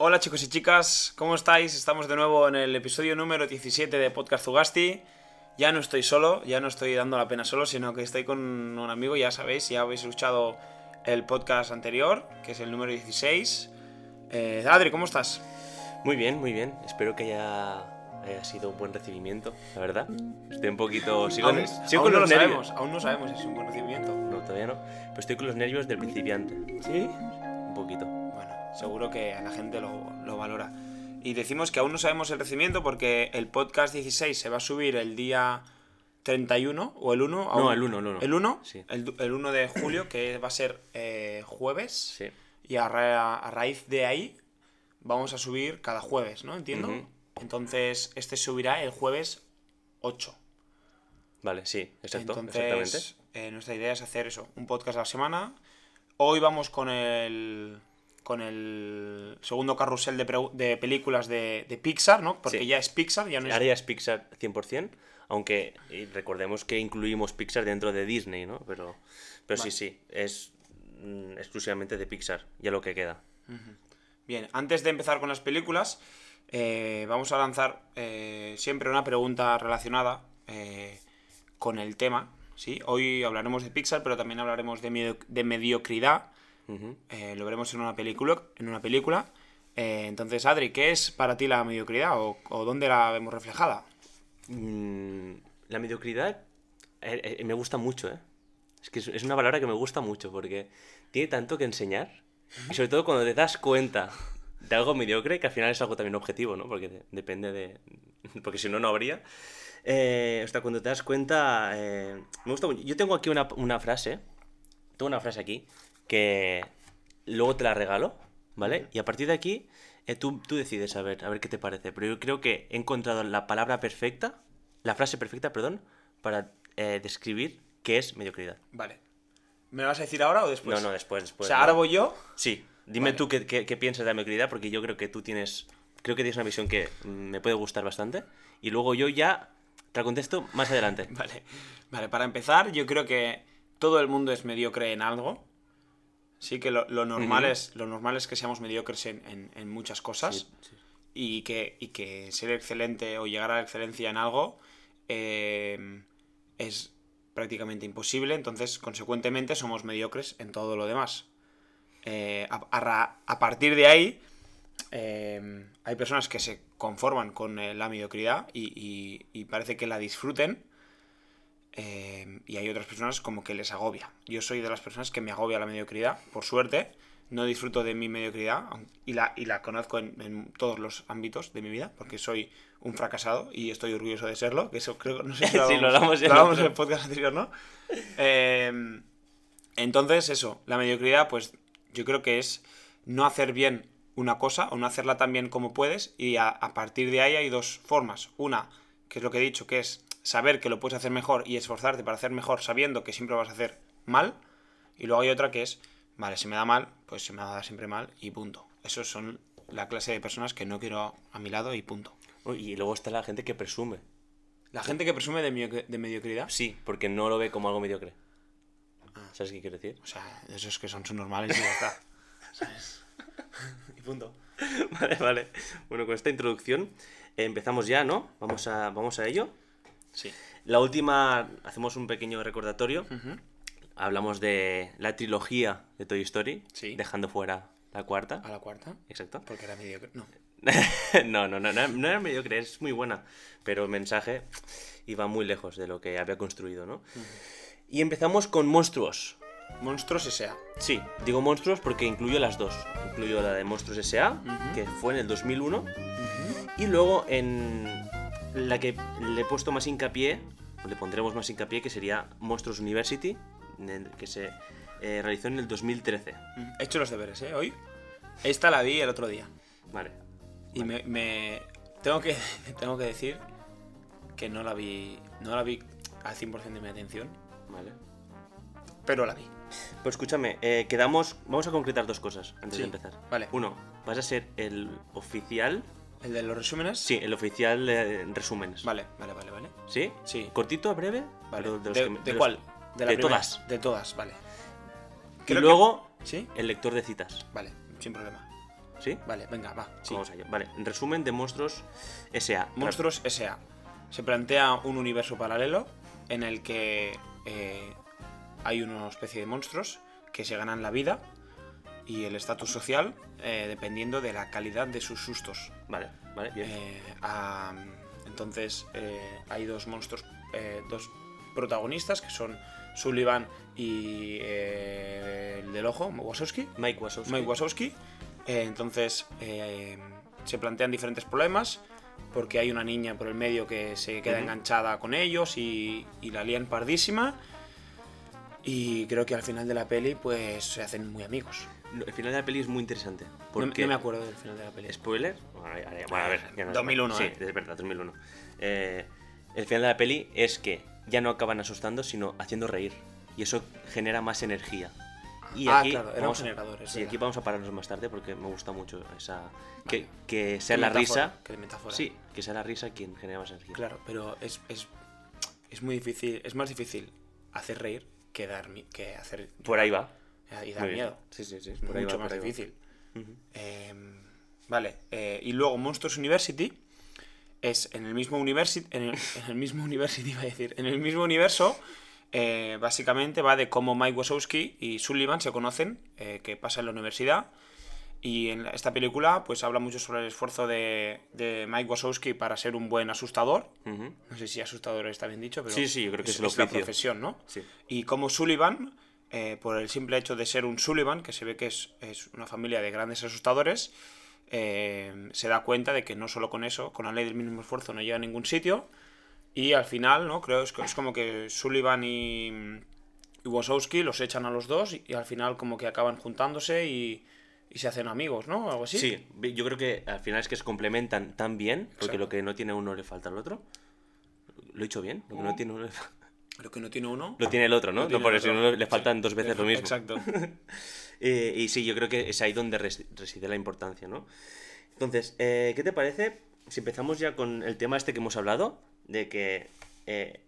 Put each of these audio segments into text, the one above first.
Hola chicos y chicas, ¿cómo estáis? Estamos de nuevo en el episodio número 17 de Podcast Zugasti. Ya no estoy solo, ya no estoy dando la pena solo, sino que estoy con un amigo, ya sabéis, ya habéis escuchado el podcast anterior, que es el número 16. Eh, Adri, ¿cómo estás? Muy bien, muy bien. Espero que haya, haya sido un buen recibimiento, la verdad. Estoy un poquito... Sigo, aún, sigo aún con no los lo nervios. sabemos, aún no sabemos si es un buen recibimiento. No, todavía no. Pero estoy con los nervios del principiante. ¿Sí? Un poquito. Seguro que a la gente lo, lo valora. Y decimos que aún no sabemos el recibimiento porque el podcast 16 se va a subir el día 31 o el 1. No, el 1, el 1. ¿El 1? Sí. El, el 1 de julio, que va a ser eh, jueves. Sí. Y a, ra- a raíz de ahí vamos a subir cada jueves, ¿no? Entiendo. Ujú. Entonces, este subirá el jueves 8. Vale, sí, exacto, Entonces, exactamente. eh, nuestra idea es hacer eso, un podcast a la semana. Hoy vamos con el con el segundo carrusel de, películas de, de Pixar, ¿no? Porque Sí. ya es Pixar, ya no es... Ahora ya es Pixar 100%, aunque recordemos que incluimos Pixar dentro de Disney, ¿no? Pero, pero Vale. sí, sí, es mm, exclusivamente de Pixar, ya lo que queda. Bien, antes de empezar con las películas, eh, vamos a lanzar eh, siempre una pregunta relacionada eh, con el tema. ¿sí? Hoy hablaremos de Pixar, pero también hablaremos de, medio- de mediocridad. Ujú. Eh, lo veremos en una película. En una película. Eh, entonces, Adri, ¿qué es para ti la mediocridad o, o dónde la vemos reflejada? Mm, la mediocridad eh, eh, me gusta mucho, ¿eh? Es que es, es una palabra que me gusta mucho porque tiene tanto que enseñar. Y sobre todo cuando te das cuenta de algo mediocre, que al final es algo también objetivo, ¿no? Porque de- depende de... Porque si no, no habría. Eh, hasta cuando te das cuenta... eh, me gusta mucho. Yo tengo aquí una, una frase. Tengo una frase aquí que luego te la regalo, ¿vale? Y a partir de aquí eh, tú, tú decides a ver, a ver qué te parece. Pero yo creo que he encontrado la palabra perfecta, la frase perfecta, perdón, para eh, describir qué es mediocridad. Vale. ¿Me lo vas a decir ahora o después? no, no, después, después. o sea, ahora voy yo. Sí, dime Vale. tú qué, qué- qué piensas de la mediocridad, porque yo creo que tú tienes. Creo que tienes una visión que me puede gustar bastante. Y luego yo ya te la contesto más adelante. Vale. Vale, para empezar, yo creo que todo el mundo es mediocre en algo. Sí, que lo, lo normal, es, lo normal es que seamos mediocres en, en- en muchas cosas. Sí, sí. y que, y que ser excelente o llegar a la excelencia en algo eh, es prácticamente imposible, entonces consecuentemente somos mediocres en todo lo demás. Eh, a, a ra- a partir de ahí eh, hay personas que se conforman con eh, la mediocridad y, y- y parece que la disfruten eh, y hay otras personas como que les agobia. Yo soy de las personas que me agobia la mediocridad, por suerte. No disfruto de mi mediocridad y la, y la conozco en, en todos los ámbitos de mi vida, porque soy un fracasado y estoy orgulloso de serlo. Que eso creo no sé si Sí, lo hablamos en lo hablamos en el podcast anterior, ¿no? Eh, entonces, eso, la mediocridad, pues yo creo que es no hacer bien una cosa o no hacerla tan bien como puedes y a, a partir de ahí hay dos formas. Una, que es lo que he dicho, que es saber que lo puedes hacer mejor y esforzarte para hacer mejor sabiendo que siempre lo vas a hacer mal. Y luego hay otra que es, vale, se me da mal, pues se me va a dar siempre mal y punto. Esos son la clase de personas que no quiero a mi lado y punto. Y luego está la gente que presume. La gente que presume de, de mediocridad, Sí, porque no lo ve como algo mediocre. Ah. ¿Sabes qué quiero decir? o sea, esos que son subnormales y ya está. ¿Sabes? y punto. Vale, vale. Bueno, con esta introducción eh, empezamos ya, ¿no? Vamos a, vamos a ello. Sí. La última, hacemos un pequeño recordatorio. Hablamos de la trilogía de Toy Story, Sí. dejando fuera la cuarta. A la cuarta. Exacto. Porque era mediocre. No. no, no, no, no, no era mediocre, es muy buena, pero el mensaje iba muy lejos de lo que había construido, ¿no? Y empezamos con Monstruos. Monstruos S.A. Sí, digo monstruos porque incluyo las dos. Incluyo la de Monstruos S.A., Ujú. que fue en el 2001, y luego en la que le he puesto más hincapié, le pondremos más hincapié, que sería Monstruos University, que se eh, realizó en el 2013. He hecho los deberes, ¿eh? Hoy. Esta la vi el otro día. Vale. Y me, me- Tengo que, tengo que decir que no la vi. No la vi al 100% de mi atención. Vale. Pero la vi. Pues escúchame, eh, quedamos. Vamos a concretar dos cosas antes Sí, de empezar. vale. Uno, vas a ser el oficial. ¿El de los resúmenes? Sí, el oficial de resúmenes. Vale, vale, vale, vale. ¿Sí? Sí. ¿Cortito, breve? Vale. ¿De, los que me- de los- cuál? la de primera. todas. De todas, vale. Y que- luego, ¿Sí? el lector de citas. Vale, sin problema. ¿Sí? Vale, venga, va. sí. Vamos allá. Vale, en resumen de Monstruos S.A. Monstruos S.A. Se plantea un universo paralelo en el que eh, hay una especie de monstruos que se ganan la vida y el estatus social eh, dependiendo de la calidad de sus sustos. Vale, vale, bien. Eh, ah, entonces eh, hay dos monstruos, eh, dos protagonistas que son Sullivan y eh, el del ojo, Wazowski. Mike Wazowski. Mike Wazowski. Eh, entonces se plantean diferentes problemas porque hay una niña por el medio que se queda enganchada con ellos y, y la lían pardísima. Y creo que al final de la peli pues se hacen muy amigos. No, El final de la peli es muy interesante. No, Porque... no me acuerdo del final de la peli. ¿Spoiler? Bueno, a ver, bueno, a ver, ya no es- 2001, Sí, ¿eh? es verdad, 2001. Eh, el final de la peli es que ya no acaban asustando, sino haciendo reír. Y eso genera más energía. Y Ah, aquí claro, era un vamos a- generador, es Sí, verdad. aquí vamos a pararnos más tarde porque me gusta mucho esa. Que, Vale. que sea Qué la metáfora, risa. qué metáfora. Sí, que sea la risa quien genera más energía. Claro, pero es, es, es muy difícil, es más difícil hacer reír que dar que hacer Por ahí va. Y Muy bien. miedo. Sí, sí, sí. Es mucho va, más difícil. Eh, vale, eh, y luego Monsters University es en el mismo university, en el, en el mismo university iba a decir, en el mismo universo. eh, básicamente va de cómo Mike Wazowski y Sullivan se conocen, eh, que pasa en la universidad. Y en esta película pues habla mucho sobre el esfuerzo de, de Mike Wazowski para ser un buen asustador. No sé si asustador está bien dicho, pero Sí, sí, yo creo que es el la profesión, ¿no? Sí. Y como Sullivan, eh, por el simple hecho de ser un Sullivan, que se ve que es, es una familia de grandes asustadores, eh, se da cuenta de que no solo con eso, con la ley del mínimo esfuerzo no llega a ningún sitio. Y al final, ¿no? Creo que es como que Sullivan y, y Wazowski los echan a los dos y, y al final como que acaban juntándose y, y se hacen amigos, ¿no? Algo así. Sí, yo creo que al final es que se complementan tan bien, porque Exacto. lo que no tiene uno le falta al otro. ¿Lo he dicho bien? Lo que no tiene uno le fa- Lo que no tiene uno. Lo tiene el otro, ¿no? No, porque si no le Sí. faltan dos veces lo mismo. Exacto. Eh, y sí, yo creo que es ahí donde res- reside la importancia, ¿no? Entonces, eh, ¿qué te parece si empezamos ya con el tema este que hemos hablado? De que eh,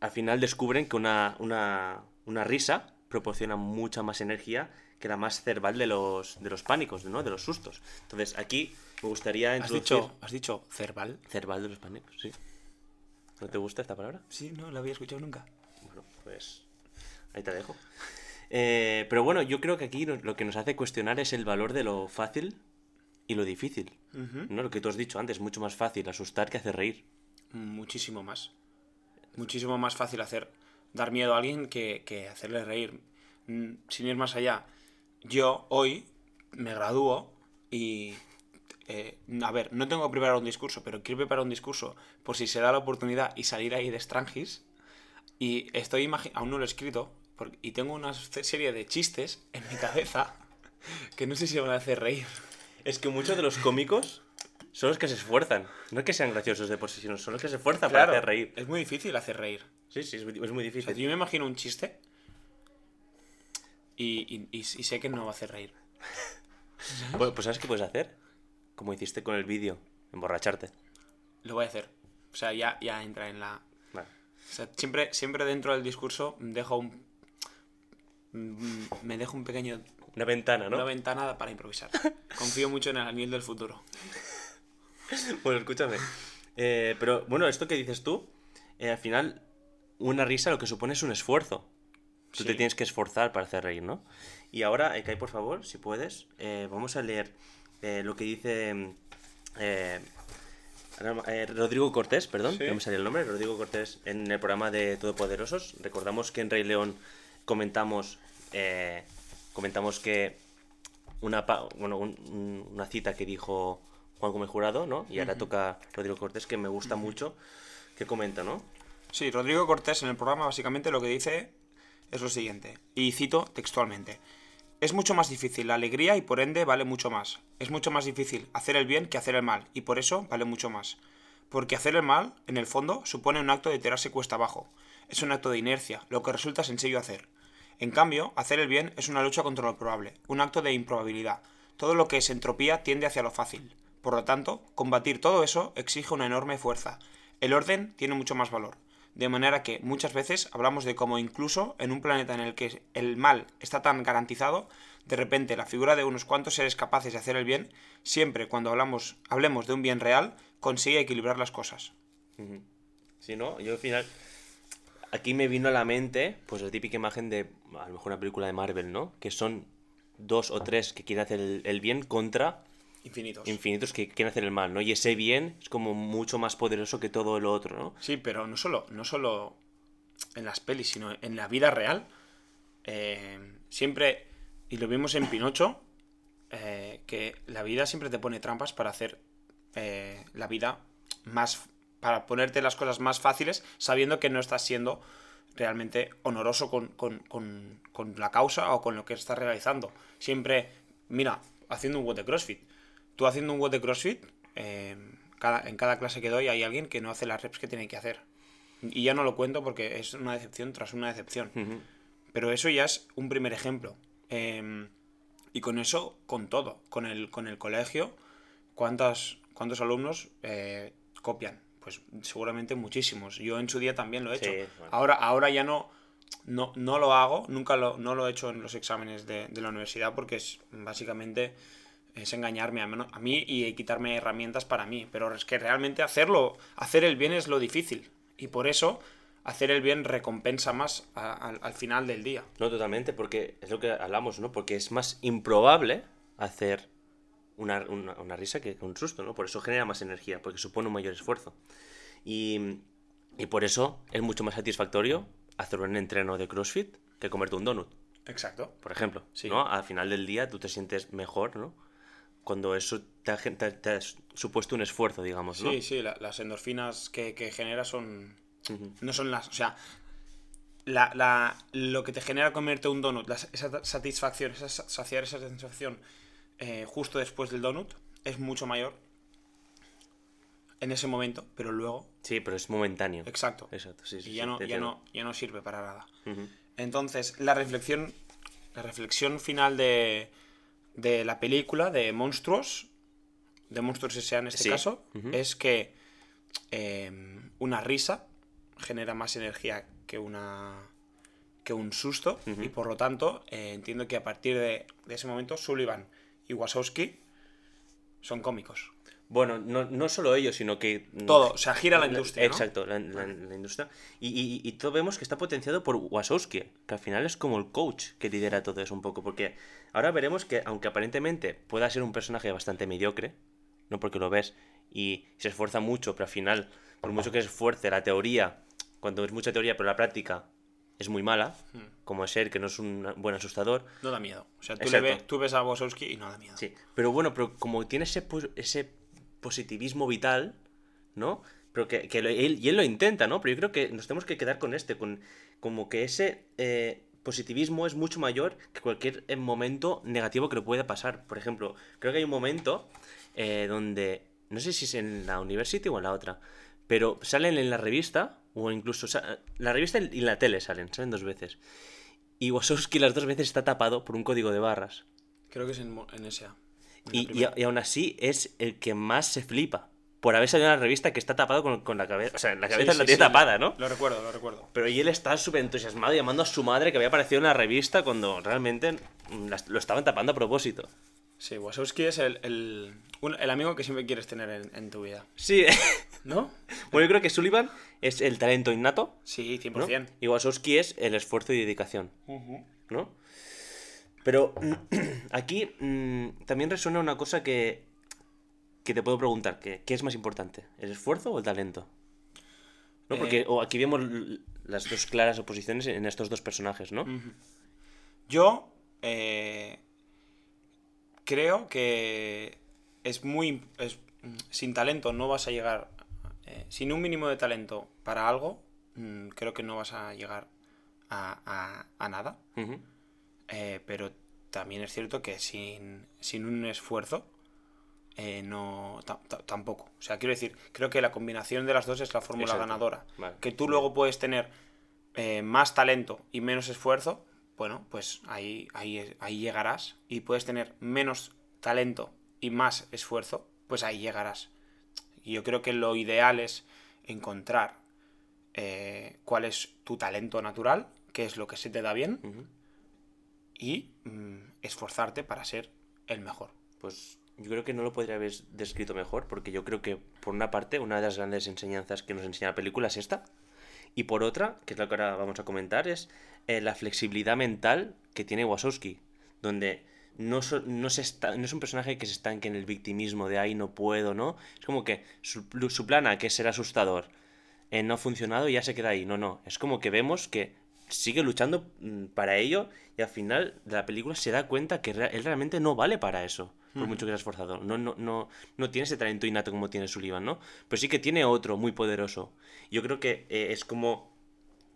al final descubren que una, una, una risa proporciona mucha más energía que la más cerval de los, de los pánicos, ¿no? De los sustos. Entonces, aquí me gustaría ¿Has introducir... dicho, ¿Has dicho cerval? Cerval de los pánicos, sí. ¿No te gusta esta palabra? Sí, no la había escuchado nunca. Bueno, pues ahí te dejo. Eh, pero bueno, yo creo que aquí lo que nos hace cuestionar es el valor de lo fácil y lo difícil. ¿no? Lo que tú has dicho antes, mucho más fácil asustar que hacer reír. Muchísimo más. Muchísimo más fácil hacer dar miedo a alguien que, que hacerle reír. Mm, Sin ir más allá, yo hoy me gradúo y... eh, a ver, no tengo que preparar un discurso, pero quiero preparar un discurso por si se da la oportunidad y salir ahí de Strangis. Y estoy aún no lo he escrito, porque- y tengo una se- serie de chistes en mi cabeza que no sé si van a hacer reír. Es que muchos de los cómicos son los que se esfuerzan. No es que sean graciosos de por sí, sino son los que se esfuerzan Claro, para hacer reír. es muy difícil hacer reír. Sí, sí, es muy, es muy O sea, difícil. yo me imagino un chiste y, y- y- y sé que no va a hacer reír. Pues, pues ¿sabes qué puedes hacer? Como hiciste con el vídeo, emborracharte. Lo voy a hacer. O sea, ya, ya entra en la... Vale. O sea, siempre, siempre dentro del discurso dejo un... Me dejo un pequeño... Una ventana, ¿no? Una ventana para improvisar. Confío mucho en el anil del futuro. Bueno, escúchame. Eh, pero bueno, esto que dices tú, eh, al final, una risa lo que supone es un esfuerzo. Tú Sí. te tienes que esforzar para hacer reír, ¿no? Y ahora, Ekai, por favor, si puedes, eh, vamos a leer eh, lo que dice eh, eh, Rodrigo Cortés, perdón, Sí. no me salió el nombre, Rodrigo Cortés en el programa de Todopoderosos. Recordamos que en Rey León comentamos, eh, comentamos que una, pa- bueno, un- un- una cita que dijo Juan Gómez Jurado, ¿no? Y ahora toca Rodrigo Cortés, que me gusta mucho, que comenta, ¿no? Sí, Rodrigo Cortés en el programa básicamente lo que dice es lo siguiente, y cito textualmente. Es mucho más difícil la alegría y por ende vale mucho más. Es mucho más difícil hacer el bien que hacer el mal, y por eso vale mucho más. Porque hacer el mal, en el fondo, supone un acto de tirarse cuesta abajo. Es un acto de inercia, lo que resulta sencillo hacer. En cambio, hacer el bien es una lucha contra lo probable, un acto de improbabilidad. Todo lo que es entropía tiende hacia lo fácil. Por lo tanto, combatir todo eso exige una enorme fuerza. El orden tiene mucho más valor. De manera que muchas veces hablamos de cómo incluso en un planeta en el que el mal está tan garantizado, de repente la figura de unos cuantos seres capaces de hacer el bien, siempre cuando hablamos, hablemos de un bien real, consigue equilibrar las cosas. Sí, ¿no? Yo al final. Aquí me vino a la mente, pues la típica imagen de a lo mejor una película de Marvel, ¿no? Que son dos o tres que quieren hacer el bien contra Infinitos. infinitos que quieren hacer el mal, ¿no? Y ese bien es como mucho más poderoso que todo lo otro, ¿no? Sí, pero no solo, no solo en las pelis, sino en la vida real. eh, siempre, y lo vimos en Pinocho, eh, que la vida siempre te pone trampas para hacer eh, la vida más. para ponerte las cosas más fáciles, sabiendo que no estás siendo realmente honoroso con, con- con- con la causa o con lo que estás realizando. Siempre, mira, haciendo un WOD de CrossFit. Tú haciendo un WOD de CrossFit, eh, cada, en cada clase que doy hay alguien que no hace las reps que tiene que hacer. Y ya no lo cuento porque es una decepción tras una decepción. Pero eso ya es un primer ejemplo. Eh, y con eso, con todo. Con el, con el colegio, ¿cuántas, ¿cuántos alumnos eh, copian? Pues seguramente muchísimos. Yo en su día también lo he hecho. Sí, bueno. Ahora, ahora ya no, no, no lo hago, nunca lo, no lo he hecho en los exámenes de, de la universidad porque es básicamente es engañarme a, a mí y quitarme herramientas para mí. Pero es que realmente hacerlo, hacer el bien es lo difícil. Y por eso hacer el bien recompensa más a- al- al final del día. No, totalmente, porque es lo que hablamos, ¿no? Porque es más improbable hacer una, una- una risa que un susto, ¿no? Por eso genera más energía, porque supone un mayor esfuerzo. Y, y por eso es mucho más satisfactorio hacer un entreno de CrossFit que comerte un donut, Exacto. por ejemplo. Sí. ¿no? Al final del día tú te sientes mejor, ¿no? Cuando eso te ha, te- te ha supuesto un esfuerzo, digamos, ¿no? Sí, sí, la- las endorfinas que, que genera son. No son las. O sea, la, la- lo que te genera comerte un donut, la- esa satisfacción, esa, sa- saciar esa satisfacción eh, justo después del donut, es mucho mayor en ese momento, pero luego. Sí, pero es momentáneo. Exacto. Exacto, sí, sí. Y sí, ya no, ya, no, ya no sirve para nada. Entonces, la reflexión. La reflexión final de, de la película de Monstruos, de Monstruos S.A. en este Sí. caso, es que eh, una risa genera más energía que una que un susto y por lo tanto eh, entiendo que a partir de, de ese momento Sullivan y Wasowski son cómicos. Bueno, no, no solo ellos, sino que... Todo, o sea, gira la industria, ¿no? Exacto, la, la- la industria. Y, y, y todo vemos que está potenciado por Wasowski, que al final es como el coach que lidera todo eso un poco. Porque ahora veremos que, aunque aparentemente pueda ser un personaje bastante mediocre, no porque lo ves y se esfuerza mucho, pero al final, por mucho que se esfuerce, la teoría, cuando es mucha teoría, pero la práctica es muy mala, Hmm. como es ser que no es un buen asustador, No da miedo. O sea, tú, le ves, tú ves a Wasowski y no da miedo. Sí, pero bueno, pero como tiene ese, ese positivismo vital, ¿no? Pero que, que él, y él lo intenta, ¿no? Pero yo creo que nos tenemos que quedar con este, con como que ese eh, positivismo es mucho mayor que cualquier eh, momento negativo que le pueda pasar. Por ejemplo, creo que hay un momento eh, donde, no sé si es en la University o en la otra, pero salen en la revista, o incluso, la revista y la tele salen, salen dos veces. Y Wasowski las dos veces está tapado por un código de barras. Creo que es en, en SA. Y, y, aún así es el que más se flipa. Por haber salido en la revista que está tapado con, con la cabeza. O sea, la cabeza sí, la tiene sí, tapada, ¿no? Lo recuerdo, lo recuerdo. Pero y él está súper entusiasmado llamando a su madre que había aparecido en la revista cuando realmente lo estaban tapando a propósito. Sí, Wasowski es el, el, un- el amigo que siempre quieres tener en, en tu vida. Sí. ¿No? bueno, yo creo que Sullivan es el talento innato. Sí, ¿no? 100%. Y Wasowski es el esfuerzo y dedicación. ¿no? Pero aquí mm, también resuena una cosa que, que te puedo preguntar, que, ¿qué es más importante? ¿El esfuerzo o el talento? ¿No? Porque Eh. o aquí vemos las dos claras oposiciones en estos dos personajes, ¿no? Yo eh, creo que es muy... es- mm, sin talento no vas a llegar... eh, sin un mínimo de talento para algo, mm, creo que no vas a llegar a, a- a nada. Ujú. Eh, pero también es cierto que sin, sin un esfuerzo eh, no ta- ta- tampoco. O sea, quiero decir, creo que la combinación de las dos es la fórmula Exacto. ganadora. Vale. Que tú luego puedes tener eh, más talento y menos esfuerzo, bueno, pues ahí, ahí, ahí llegarás. Y puedes tener menos talento y más esfuerzo, pues ahí llegarás. Y yo creo que lo ideal es encontrar eh, cuál es tu talento natural, qué es lo que se te da bien. Y mm, esforzarte para ser el mejor. Pues yo creo que no lo podría haber descrito mejor, porque yo creo que, por una parte, una de las grandes enseñanzas que nos enseña la película es esta, y por otra, que es lo que ahora vamos a comentar, es eh, la flexibilidad mental que tiene Wasowski, donde no, no, se no es un personaje que se estanque en el victimismo de ahí no puedo, ¿no? Es como que su, su plana, que es ser asustador, eh, no ha funcionado y ya se queda ahí. No, no. Es como que vemos que sigue luchando mm, para ello y al final de la película se da cuenta que él realmente no vale para eso, por mucho que sea esforzado. No, no, no, no tiene ese talento innato como tiene Sullivan, ¿no? Pero sí que tiene otro muy poderoso. Yo creo que eh, es como...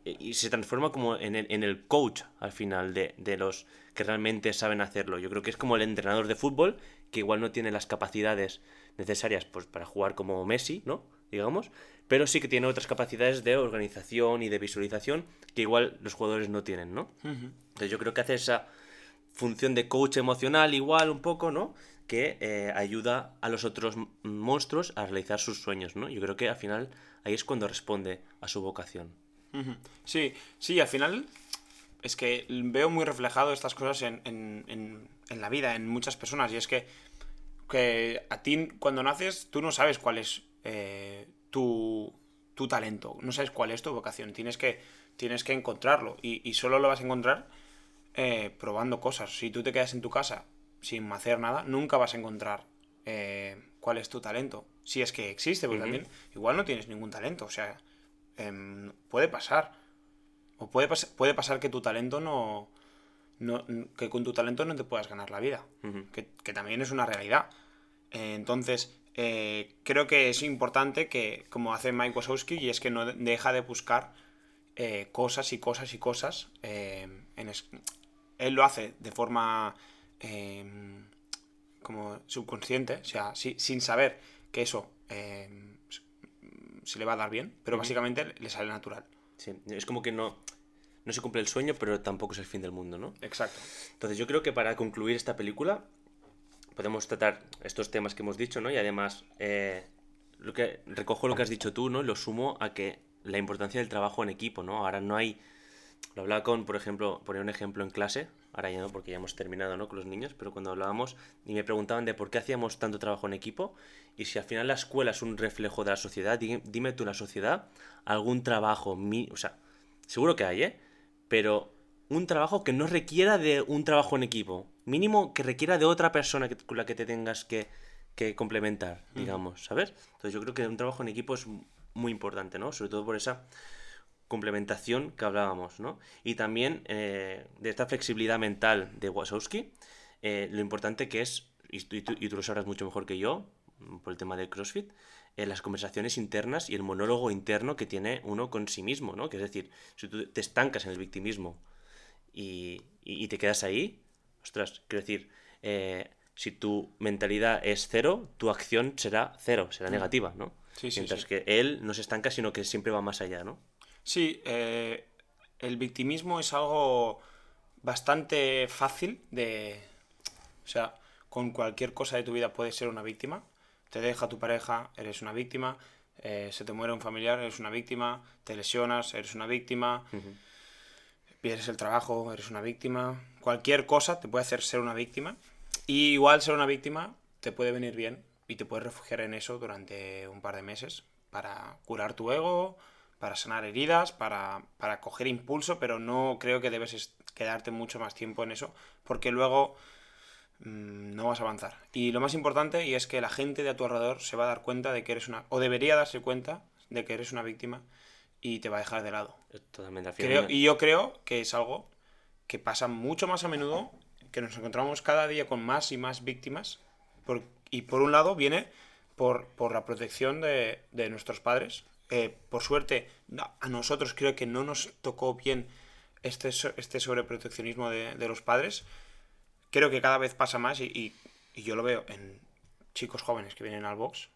Eh, y se transforma como en el, en el coach al final de, de los que realmente saben hacerlo. Yo creo que es como el entrenador de fútbol que igual no tiene las capacidades necesarias pues, para jugar como Messi, ¿no? Digamos, pero sí que tiene otras capacidades de organización y de visualización que igual los jugadores no tienen, ¿no? Entonces yo creo que hace esa función de coach emocional igual un poco, ¿no? Que eh, ayuda a los otros monstruos a realizar sus sueños, ¿no? Yo creo que al final ahí es cuando responde a su vocación. Sí, sí, al final es que veo muy reflejado estas cosas en, en, la vida, en muchas personas, y es que, que a ti cuando naces tú no sabes cuál es eh, tu, tu, talento, no sabes cuál es tu vocación, tienes que, tienes que encontrarlo y, solo lo vas a encontrar eh, probando cosas. Si tú te quedas en tu casa sin hacer nada, nunca vas a encontrar eh, cuál es tu talento. Si es que existe, porque también igual no tienes ningún talento, o sea, em, puede pasar. O puede, puede pasar que tu talento no, no, que con tu talento no te puedas ganar la vida, que, que, también es una realidad. entonces, eh, creo que es importante que, como hace Mike Wazowski, y es que no deja de buscar eh, cosas y cosas y cosas. Eh, él lo hace de forma como subconsciente, o sea, sin saber que eso se le va a dar bien, pero básicamente le sale natural. Sí, es como que no, no se cumple el sueño, pero tampoco es el fin del mundo, ¿no? Exacto. Entonces yo creo que para concluir esta película, podemos tratar estos temas que hemos dicho, ¿no? Y además, eh, lo que, recojo lo que has dicho tú, ¿no? Lo sumo a que la importancia del trabajo en equipo, ¿no? Ahora no hay... Lo hablaba con, por ejemplo, poner un ejemplo en clase, ahora ya no, porque ya hemos terminado, ¿no? Con los niños, pero cuando hablábamos y me preguntaban de por qué hacíamos tanto trabajo en equipo y si al final la escuela es un reflejo de la sociedad, dime, tú, la sociedad, algún trabajo, o sea, seguro que hay, ¿eh? Pero un trabajo que no requiera de un trabajo en equipo mínimo que requiera de otra persona que, con la que te tengas que, complementar, digamos, ¿sabes? Entonces yo creo que un trabajo en equipo es muy importante, ¿no? Sobre todo por esa complementación que hablábamos, ¿no? Y también eh, de esta flexibilidad mental de Wasowski, eh, lo importante que es, y tú, lo sabrás mucho mejor que yo, por el tema del CrossFit, eh, las conversaciones internas y el monólogo interno que tiene uno con sí mismo, ¿no? Que es decir, si tú te estancas en el victimismo y, y te quedas ahí, ostras, quiero decir, eh, si tu mentalidad es cero, tu acción será cero, será mm. negativa, ¿no? Sí, sí, Mientras que él no se estanca, sino que siempre va más allá, ¿no? Sí, eh, el victimismo es algo bastante fácil de... O sea, con cualquier cosa de tu vida puedes ser una víctima. Te deja tu pareja, eres una víctima. Eh, se te muere un familiar, eres una víctima. Te lesionas, eres una víctima pierdes el trabajo, eres una víctima, cualquier cosa te puede hacer ser una víctima. Y igual ser una víctima te puede venir bien y te puedes refugiar en eso durante un par de meses para curar tu ego, para sanar heridas, para, para coger impulso, pero no creo que debes quedarte mucho más tiempo en eso, porque luego mm, no vas a avanzar. Y lo más importante, y es que la gente de a tu alrededor se va a dar cuenta de que eres una, o debería darse cuenta de que eres una víctima y te va a dejar de lado. Totalmente creo, Y yo creo que es algo que pasa mucho más a menudo, que nos encontramos cada día con más y más víctimas. y por un lado viene por, la protección de, nuestros padres. Eh, por suerte, a nosotros creo que no nos tocó bien este, este sobreproteccionismo de, de los padres. Creo que cada vez pasa más y, yo lo veo en chicos jóvenes que vienen al box,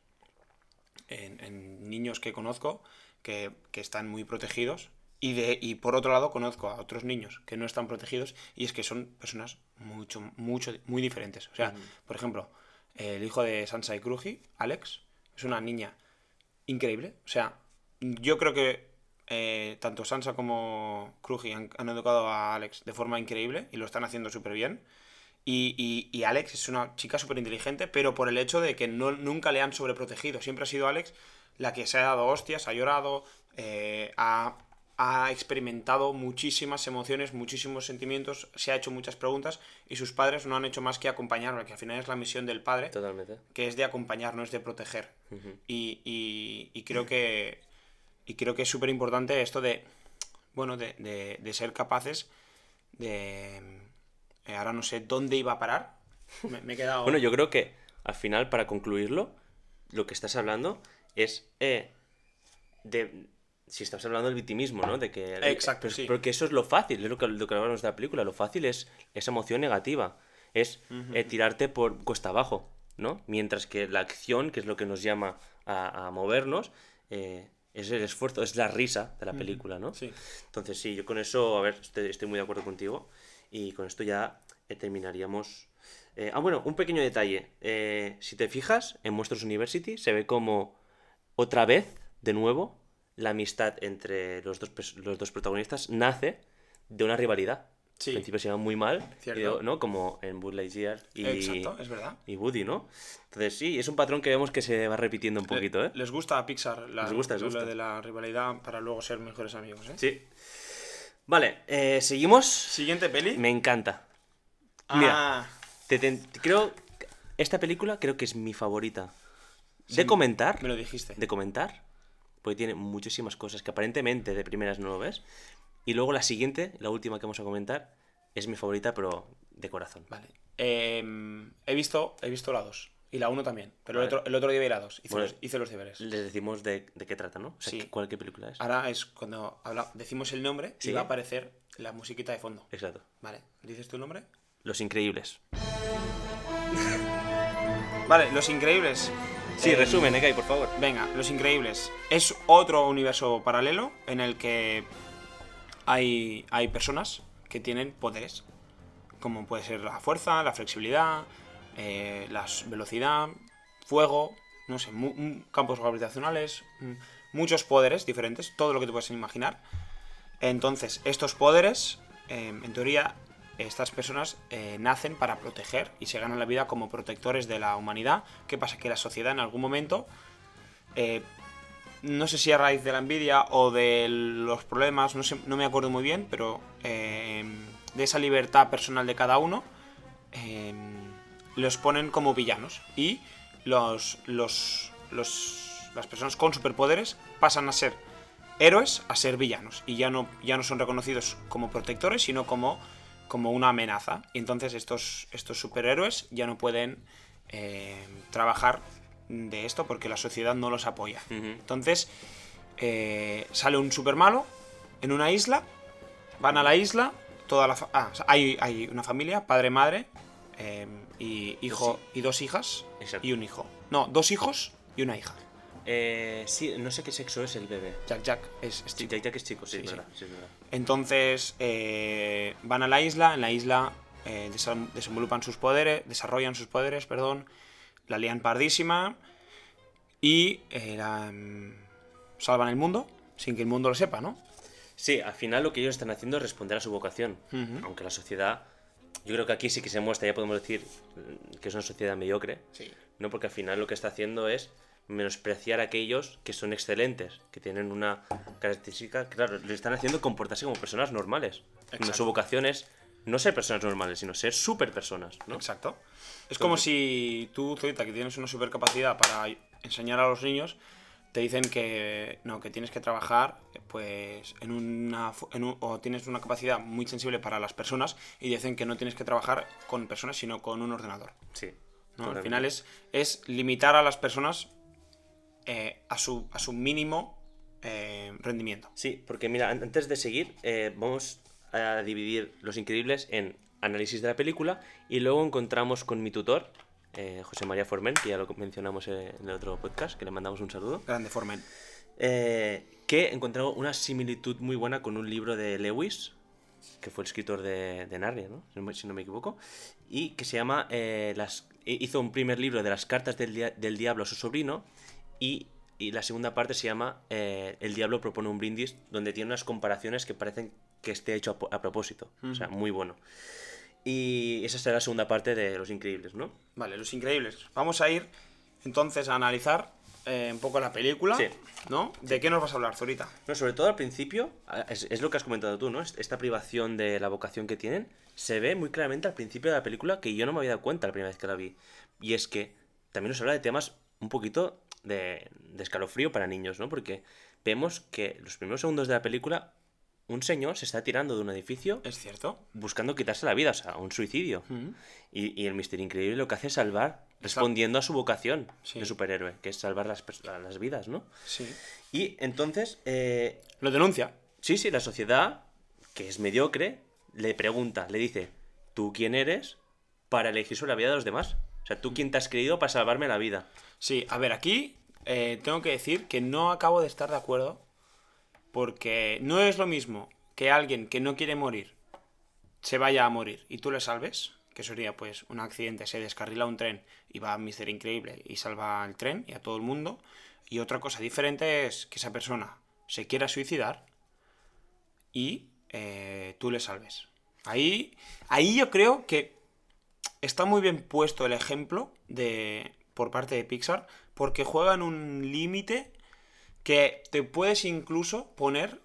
en niños que conozco, que, están muy protegidos. Y, de, y por otro lado conozco a otros niños que no están protegidos y es que son personas mucho, mucho, muy diferentes. O sea, por ejemplo, el hijo de Sansa y Kruji, Alex, es una niña increíble. O sea, yo creo que eh, tanto Sansa como Krugi han, han educado a Alex de forma increíble y lo están haciendo súper bien. Y, y- y Alex es una chica súper inteligente, pero por el hecho de que no, nunca le han sobreprotegido. Siempre ha sido Alex la que se ha dado hostias, ha llorado, eh, ha, ha experimentado muchísimas emociones, muchísimos sentimientos, se ha hecho muchas preguntas y sus padres no han hecho más que acompañarla, que al final es la misión del padre, Totalmente. que es de acompañar, no es de proteger. Y, y- y creo que y creo que es súper importante esto de bueno de, de- de ser capaces de eh, ahora no sé dónde iba a parar me, me he quedado Bueno, yo creo que al final, para concluirlo, lo que estás hablando es eh, de. Si estás hablando del victimismo, ¿no? De que. Exacto, pero- sí. Porque eso es lo fácil, es lo que, lo que hablamos de la película. Lo fácil es esa emoción negativa. Es eh, tirarte por cuesta abajo, ¿no? Mientras que la acción, que es lo que nos llama a, a movernos, eh, es el esfuerzo, es la risa de la película, ¿no? sí Entonces, sí, yo con eso, a ver, estoy, estoy muy de acuerdo contigo. Y con esto ya eh, terminaríamos. Ah, bueno, un pequeño detalle. Si te fijas, en Monsters University se ve como otra vez, de nuevo, la amistad entre los dos, los dos protagonistas nace de una rivalidad. Sí. Al principio se llevan muy mal, y ¿no? Como en Buzz Lightyear y, exacto es verdad y Woody, ¿no? Entonces, sí, es un patrón que vemos que se va repitiendo un poquito, ¿eh? les gusta a Pixar la, Les gusta, les gusta. de la rivalidad para luego ser mejores amigos ¿eh? Sí. Vale, eh, seguimos. siguiente peli Me encanta. ah, mira. Te- te- creo. Esta película creo que es mi favorita. Sí, De comentar. me lo dijiste De comentar. Porque tiene muchísimas cosas que aparentemente de primeras no lo ves. Y luego la siguiente, la última que vamos a comentar, es mi favorita, pero de corazón. vale Em, he visto he visto la 2 y la 1 también pero el, Vale. otro, el otro día vi la 2 hice, Bueno, los, hice los deberes Les decimos de, de qué trata, ¿no? O sea, Sí. ¿qué- ¿cuál qué película es? Ahora es cuando habla- decimos el nombre Sí. y va a aparecer la musiquita de fondo. Exacto. Vale, ¿dices tu nombre? Los Increíbles. Vale, Los Increíbles. Sí, Eh, resumen, Ekai, por favor. Venga, Los Increíbles. Es otro universo paralelo en el que hay, hay personas que tienen poderes. Como puede ser la fuerza, la flexibilidad, eh, la velocidad, fuego, no sé, campos gravitacionales, mm, muchos poderes diferentes, todo lo que te puedes imaginar. Entonces, estos poderes, eh, en teoría, estas personas eh, nacen para proteger y se ganan la vida como protectores de la humanidad. ¿Qué pasa? Que la sociedad en algún momento, eh, no sé si a raíz de la envidia o de los problemas, no, no me acuerdo muy bien, pero eh, de esa libertad personal de cada uno, eh, los ponen como villanos. Y los, los, los- las personas con superpoderes pasan a ser héroes a ser villanos. Y ya no, ya no son reconocidos como protectores, sino como, como una amenaza. Y entonces estos, estos superhéroes ya no pueden eh, trabajar de esto porque la sociedad no los apoya. Entonces eh, sale un super malo en una isla, van a la isla, toda la ah, o sea, hay, hay una familia, padre, madre, eh, y hijo y dos hijas Exacto. y un hijo. No, dos hijos y una hija. Eh, sí, no sé qué sexo es el bebé. Jack Jack es, es chico. ya que es chico, sí, Sí, es verdad, sí, es verdad. Entonces eh, van a la isla, en la isla eh, desenvolupan sus poderes, desarrollan sus poderes, perdón, la lían pardísima y eh, la, mm, salvan el mundo sin que el mundo lo sepa, ¿no? Sí, al final lo que ellos están haciendo es responder a su vocación. Aunque la sociedad, yo creo que aquí sí que se muestra, ya podemos decir mm, que es una sociedad mediocre, Sí. ¿no? Porque al final lo que está haciendo es menospreciar a aquellos que son excelentes, que tienen una característica, claro, le están haciendo comportarse como personas normales. Su vocación es no ser personas normales, sino ser super personas, ¿no? Exacto. Es como si tú, Zoita, que tienes una supercapacidad para enseñar a los niños, te dicen que no, que tienes que trabajar pues en una en un- o tienes una capacidad muy sensible para las personas y dicen que no tienes que trabajar con personas sino con un ordenador. Sí. ¿no? Al final es, es limitar a las personas eh, a, su, a su mínimo eh, rendimiento. Sí, porque mira, an- antes de seguir, eh, vamos a dividir Los Increíbles en análisis de la película y luego encontramos con mi tutor, eh, José María Formen, que ya lo mencionamos en el otro podcast, que le mandamos un saludo, Grande Formen. que encontró una similitud muy buena con un libro de Lewis, que fue el escritor de, de Narnia, ¿no? Si no me- si no me equivoco, y que se llama, las, hizo un primer libro de las cartas del, dia- del diablo a su sobrino y y la segunda parte se llama eh, El diablo propone un brindis, donde tiene unas comparaciones que parecen que esté hecho a, propósito. O sea, muy bueno. Y esa será la segunda parte de Los Increíbles, ¿no? Vale, Los Increíbles. Vamos a ir entonces a analizar eh, un poco la película, Sí. ¿no? ¿De qué nos vas a hablar, Zorita? No, sobre todo al principio, es, es lo que has comentado tú, ¿no? Est- Esta privación de la vocación que tienen se ve muy claramente al principio de la película que yo no me había dado cuenta la primera vez que la vi. Y es que también nos habla de temas un poquito de, de escalofrío para niños, ¿no? Porque vemos que los primeros segundos de la película un señor se está tirando de un edificio ¿Es cierto? buscando quitarse la vida, o sea, un suicidio. Y, y el Misterio Increíble lo que hace es salvar, respondiendo a su vocación Sí. de superhéroe, que es salvar las, las vidas, ¿no? Sí. Y entonces, eh, Lo denuncia. Sí, sí, la sociedad, que es mediocre, le pregunta, le dice, ¿tú quién eres para elegir sobre la vida de los demás? O sea, ¿tú quién te has creído para salvarme la vida? Sí, a ver, aquí eh, tengo que decir que no acabo de estar de acuerdo porque no es lo mismo que alguien que no quiere morir se vaya a morir y tú le salves, que sería pues un accidente, se descarrila un tren y va a Mister Increíble y salva el tren y a todo el mundo. Y otra cosa diferente es que esa persona se quiera suicidar y eh, tú le salves. Ahí, ahí yo creo que está muy bien puesto el ejemplo de por parte de Pixar porque juegan un límite que te puedes incluso poner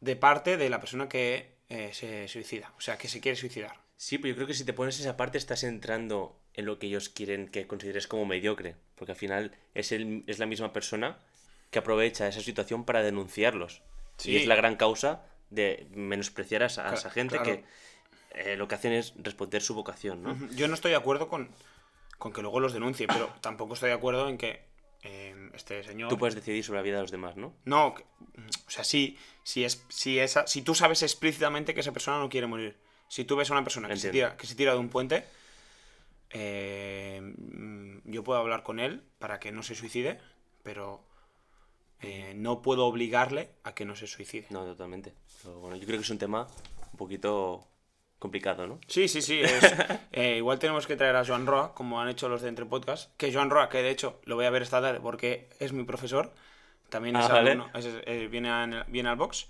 de parte de la persona que eh, se suicida, o sea, que se quiere suicidar. Sí, pero yo creo que si te pones esa parte estás entrando en lo que ellos quieren que consideres como mediocre, porque al final es, el, es la misma persona que aprovecha esa situación para denunciarlos. Sí. Y es la gran causa de menospreciar a esa, a Cla- esa gente claro. que eh, lo que hacen es responder su vocación, ¿no? Yo no estoy de acuerdo con, con que luego los denuncie, pero tampoco estoy de acuerdo en que eh, este señor... Tú puedes decidir sobre la vida de los demás, ¿no? No, que- o sea, sí, si, es, si, esa, si tú sabes explícitamente que esa persona no quiere morir, si tú ves a una persona que se, tira, que se tira de un puente, eh, mm, yo puedo hablar con él para que no se suicide, pero eh, no puedo obligarle a que no se suicide. No, totalmente. Pero bueno, yo creo que es un tema un poquito complicado, ¿no? Sí, sí, sí. es- eh, igual tenemos que traer a Joan Roa, como han hecho los de Entre Podcast. Que Joan Roa, que de hecho lo voy a ver esta tarde porque es mi profesor. También es Ah, vale. alumno, es- eh, viene, a- viene al box.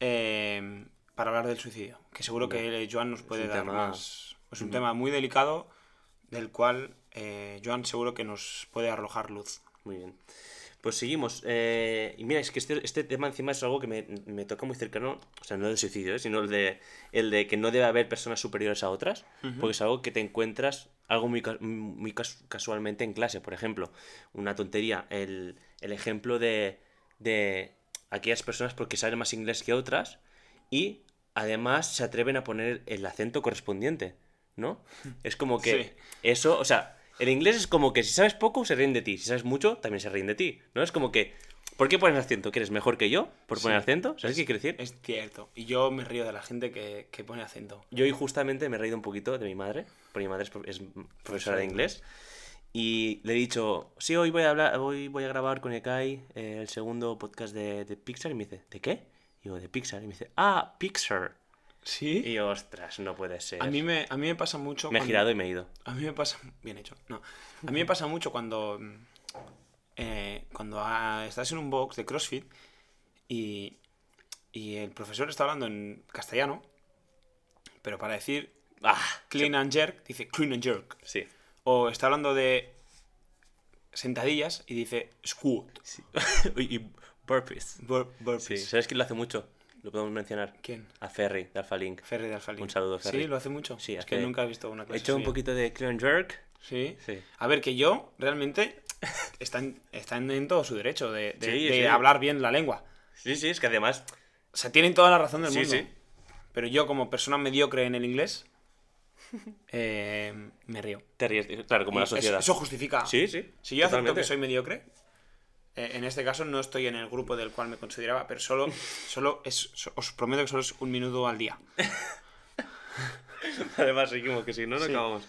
eh, para hablar del suicidio. Que seguro que Joan nos puede dar tema- más. Es un tema muy delicado del cual eh, Joan seguro que nos puede arrojar luz. Muy bien. Pues seguimos. Eh, y mira, es que este, este tema encima es algo que me, me toca muy cercano, o sea, no el suicidio, ¿eh? sino el de, el de que no debe haber personas superiores a otras, porque es algo que te encuentras algo muy, muy cas- casualmente en clase. Por ejemplo, una tontería, el, el ejemplo de, de aquellas personas porque saben más inglés que otras y además se atreven a poner el acento correspondiente, ¿no? Es como que Sí. eso, o sea, el inglés es como que si sabes poco se ríen de ti, si sabes mucho también se ríen de ti, ¿no? Es como que, ¿por qué pones acento? ¿Que eres mejor que yo por poner Sí. acento? ¿Sabes qué quiere decir? Es cierto. Y yo me río de la gente que, que pone acento. Yo hoy justamente me he reído un poquito de mi madre, porque mi madre es, pro- es profesora de inglés, y le he dicho, sí, hoy voy a hablar, hoy voy a grabar con Ekai eh, el segundo podcast de, de Pixar, y me dice, ¿de qué? Y yo, de Pixar, y me dice, ah, Pixar. ¿Sí? Y ostras, no puede ser. A mí me, a mí me pasa mucho. Me he girado y me he ido. A mí me pasa. Bien hecho. No. A mí me pasa mucho cuando. eh, cuando ah, estás en un box de CrossFit y. Y el profesor está hablando en castellano. Pero para decir Ah, clean and jerk, dice clean and jerk. sí. O está hablando de sentadillas y dice squat. sí. y, burpees. bur- Sí, burpees. ¿sabes quién lo hace mucho? Lo podemos mencionar. ¿Quién? A Ferry, de Alpha Link. Ferry de Alphalink. Un saludo, Ferry. Sí, lo hace mucho. Sí, es que nunca he visto una He clase. hecho un poquito de clean jerk. Sí. Sí. A ver, que yo realmente están, están en todo su derecho de, de- Sí, de sí. hablar bien la lengua. Sí, sí, es que además O sea, tienen toda la razón del Sí, mundo. sí. Pero yo, como persona mediocre en el inglés, eh, me río. te ríes. Claro, como Y la eso- sociedad. Eso, justifica. Sí, sí. Si yo acepto totalmente. que soy mediocre, eh, en este caso no estoy en el grupo del cual me consideraba, pero solo, solo es, so- os prometo que solo es un minuto al día. Además, seguimos, que si no, no Sí. acabamos.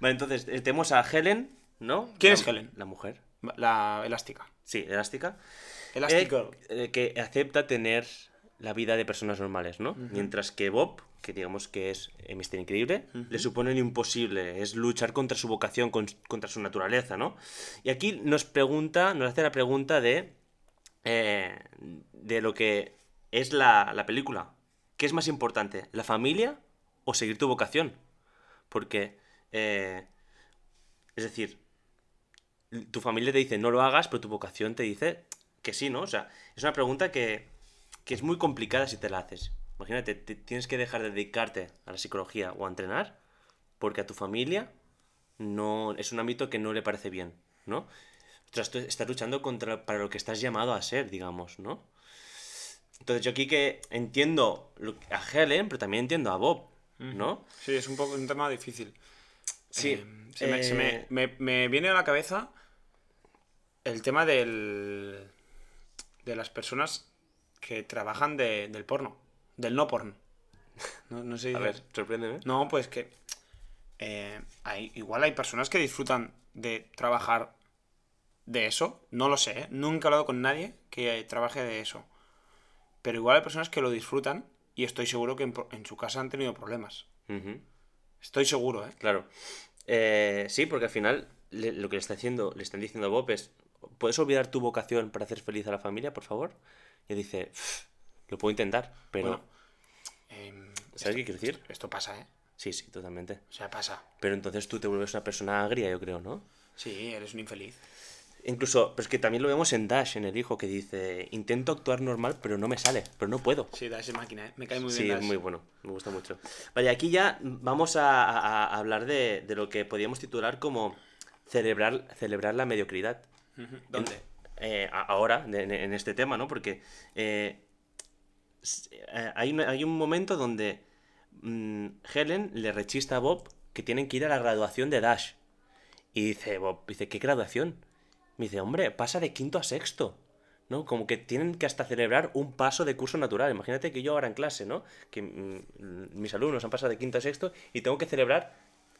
Vale, entonces, eh, tenemos a Helen, ¿no? ¿Quién La- es Helen? La mujer. La elástica. Sí, elástica. Elastic Eh, eh, que acepta tener la vida de personas normales, ¿no? Mientras que Bob, que digamos que es eh, Mister Increíble, le supone lo imposible, es luchar contra su vocación, con- contra su naturaleza, ¿no? Y aquí nos pregunta, nos hace la pregunta de, eh, de lo que es la, la película. ¿Qué es más importante, la familia o seguir tu vocación? Porque, eh, es decir, tu familia te dice no lo hagas, pero tu vocación te dice que sí, ¿no? O sea, es una pregunta que, que es muy complicada si te la haces. Imagínate, te- tienes que dejar de dedicarte a la psicología o a entrenar porque a tu familia no es un ámbito que no le parece bien, ¿no? Ostras, tú estás luchando contra para lo que estás llamado a ser, digamos, ¿no? Entonces yo aquí que entiendo a Helen, pero también entiendo a Bob, ¿no? Sí, es un poco un tema difícil. Sí, Eh, se me, se me- eh, me- me viene a la cabeza el tema del, de las personas que trabajan de- del porno, del no porno. No, no sé A ver, sorpréndeme. No, pues que eh, hay, igual hay personas que disfrutan de trabajar de eso. No lo sé, ¿eh? nunca he hablado con nadie que trabaje de eso. Pero igual hay personas que lo disfrutan y estoy seguro que en, su casa han tenido problemas. Estoy seguro, ¿eh? Claro. Eh, sí, porque al final le- lo que le está haciendo, le están diciendo a Bob es, ¿puedes olvidar tu vocación para hacer feliz a la familia, por favor? Y dice, "Pff, lo puedo intentar, pero... Bueno, Em, ¿Sabes qué quiero decir? Esto, esto pasa, ¿eh? Sí, sí, totalmente. O sea, pasa. Pero entonces tú te vuelves una persona agria, yo creo, ¿no? Sí, eres un infeliz. Incluso, pero es que también lo vemos en Dash, en el hijo, que dice, intento actuar normal, pero no me sale, pero no puedo. Sí, da esa máquina, ¿eh? Me cae muy bien. Sí, es Dash. muy bueno, me gusta mucho. Vale, aquí ya vamos a, a- a hablar de, de lo que podríamos titular como celebrar, celebrar la mediocridad. ¿Dónde? Eh, ahora, en, este tema, ¿no? Porque eh, eh, hay, un, hay un momento donde mm, Helen le rechista a Bob que tienen que ir a la graduación de Dash. Y dice Bob, dice, ¿qué graduación? Me dice, hombre, pasa de quinto a sexto. ¿No? Como que tienen que hasta celebrar un paso de curso natural. Imagínate que yo ahora en clase, ¿no? Que mm, mis alumnos han pasado de quinto a sexto y tengo que celebrar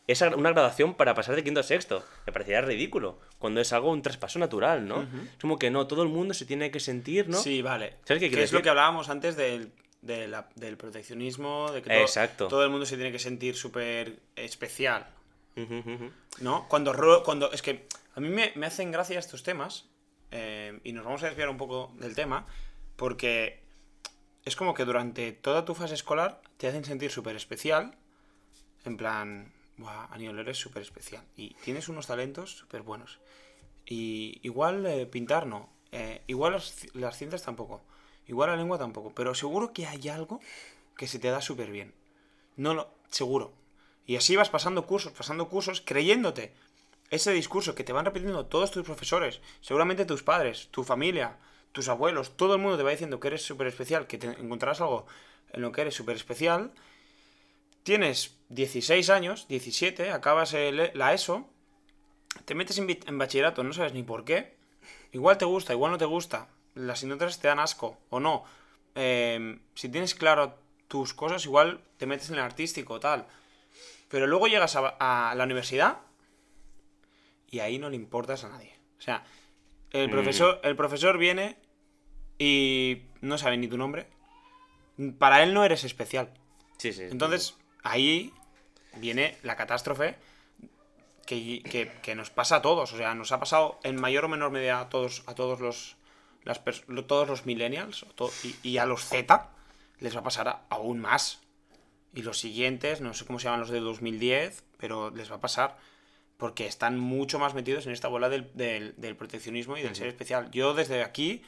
esa, una graduación para pasar de quinto a sexto. Me parecería ridículo. Cuando es algo, un traspaso natural, ¿no? Es como que no, todo el mundo se tiene que sentir, ¿no? Sí, vale. ¿Sabes qué que es lo que hablábamos antes del, del proteccionismo, de que todo, Exacto. todo el mundo se tiene que sentir súper especial. ¿No? Cuando, cuando es que a mí me, me hacen gracia estos temas eh, y nos vamos a desviar un poco del tema porque es como que durante toda tu fase escolar te hacen sentir súper especial en plan, Buah, Aniol, eres súper especial y tienes unos talentos súper buenos. Y igual eh, pintar no, eh, igual las, las ciencias tampoco, igual la lengua tampoco, pero seguro que hay algo que se te da súper bien. No lo, seguro. Y así vas pasando cursos, pasando cursos, creyéndote ese discurso que te van repitiendo todos tus profesores, seguramente tus padres, tu familia, tus abuelos, todo el mundo te va diciendo que eres súper especial, que te encontrarás algo en lo que eres súper especial. Tienes 16 años, 17, acabas el- la ESO, te metes en, bachillerato, no sabes ni por qué. Igual te gusta, igual no te gusta. Las asignaturas te dan asco o no. Eh, si tienes claro tus cosas, igual te metes en el artístico tal. Pero luego llegas a, a la universidad y ahí no le importas a nadie. O sea, el Mm. profesor, el profesor viene y no sabe ni tu nombre. Para él no eres especial. Sí, sí. Entonces, ahí viene la catástrofe que, que- que nos pasa a todos. O sea, nos ha pasado en mayor o menor medida a todos, a todos los las todos los millennials to- y, y a los Z les va a pasar a- aún más. Y los siguientes, no sé cómo se llaman los de 2010, pero les va a pasar porque están mucho más metidos en esta bola del, del- del proteccionismo y del ser especial. Yo desde aquí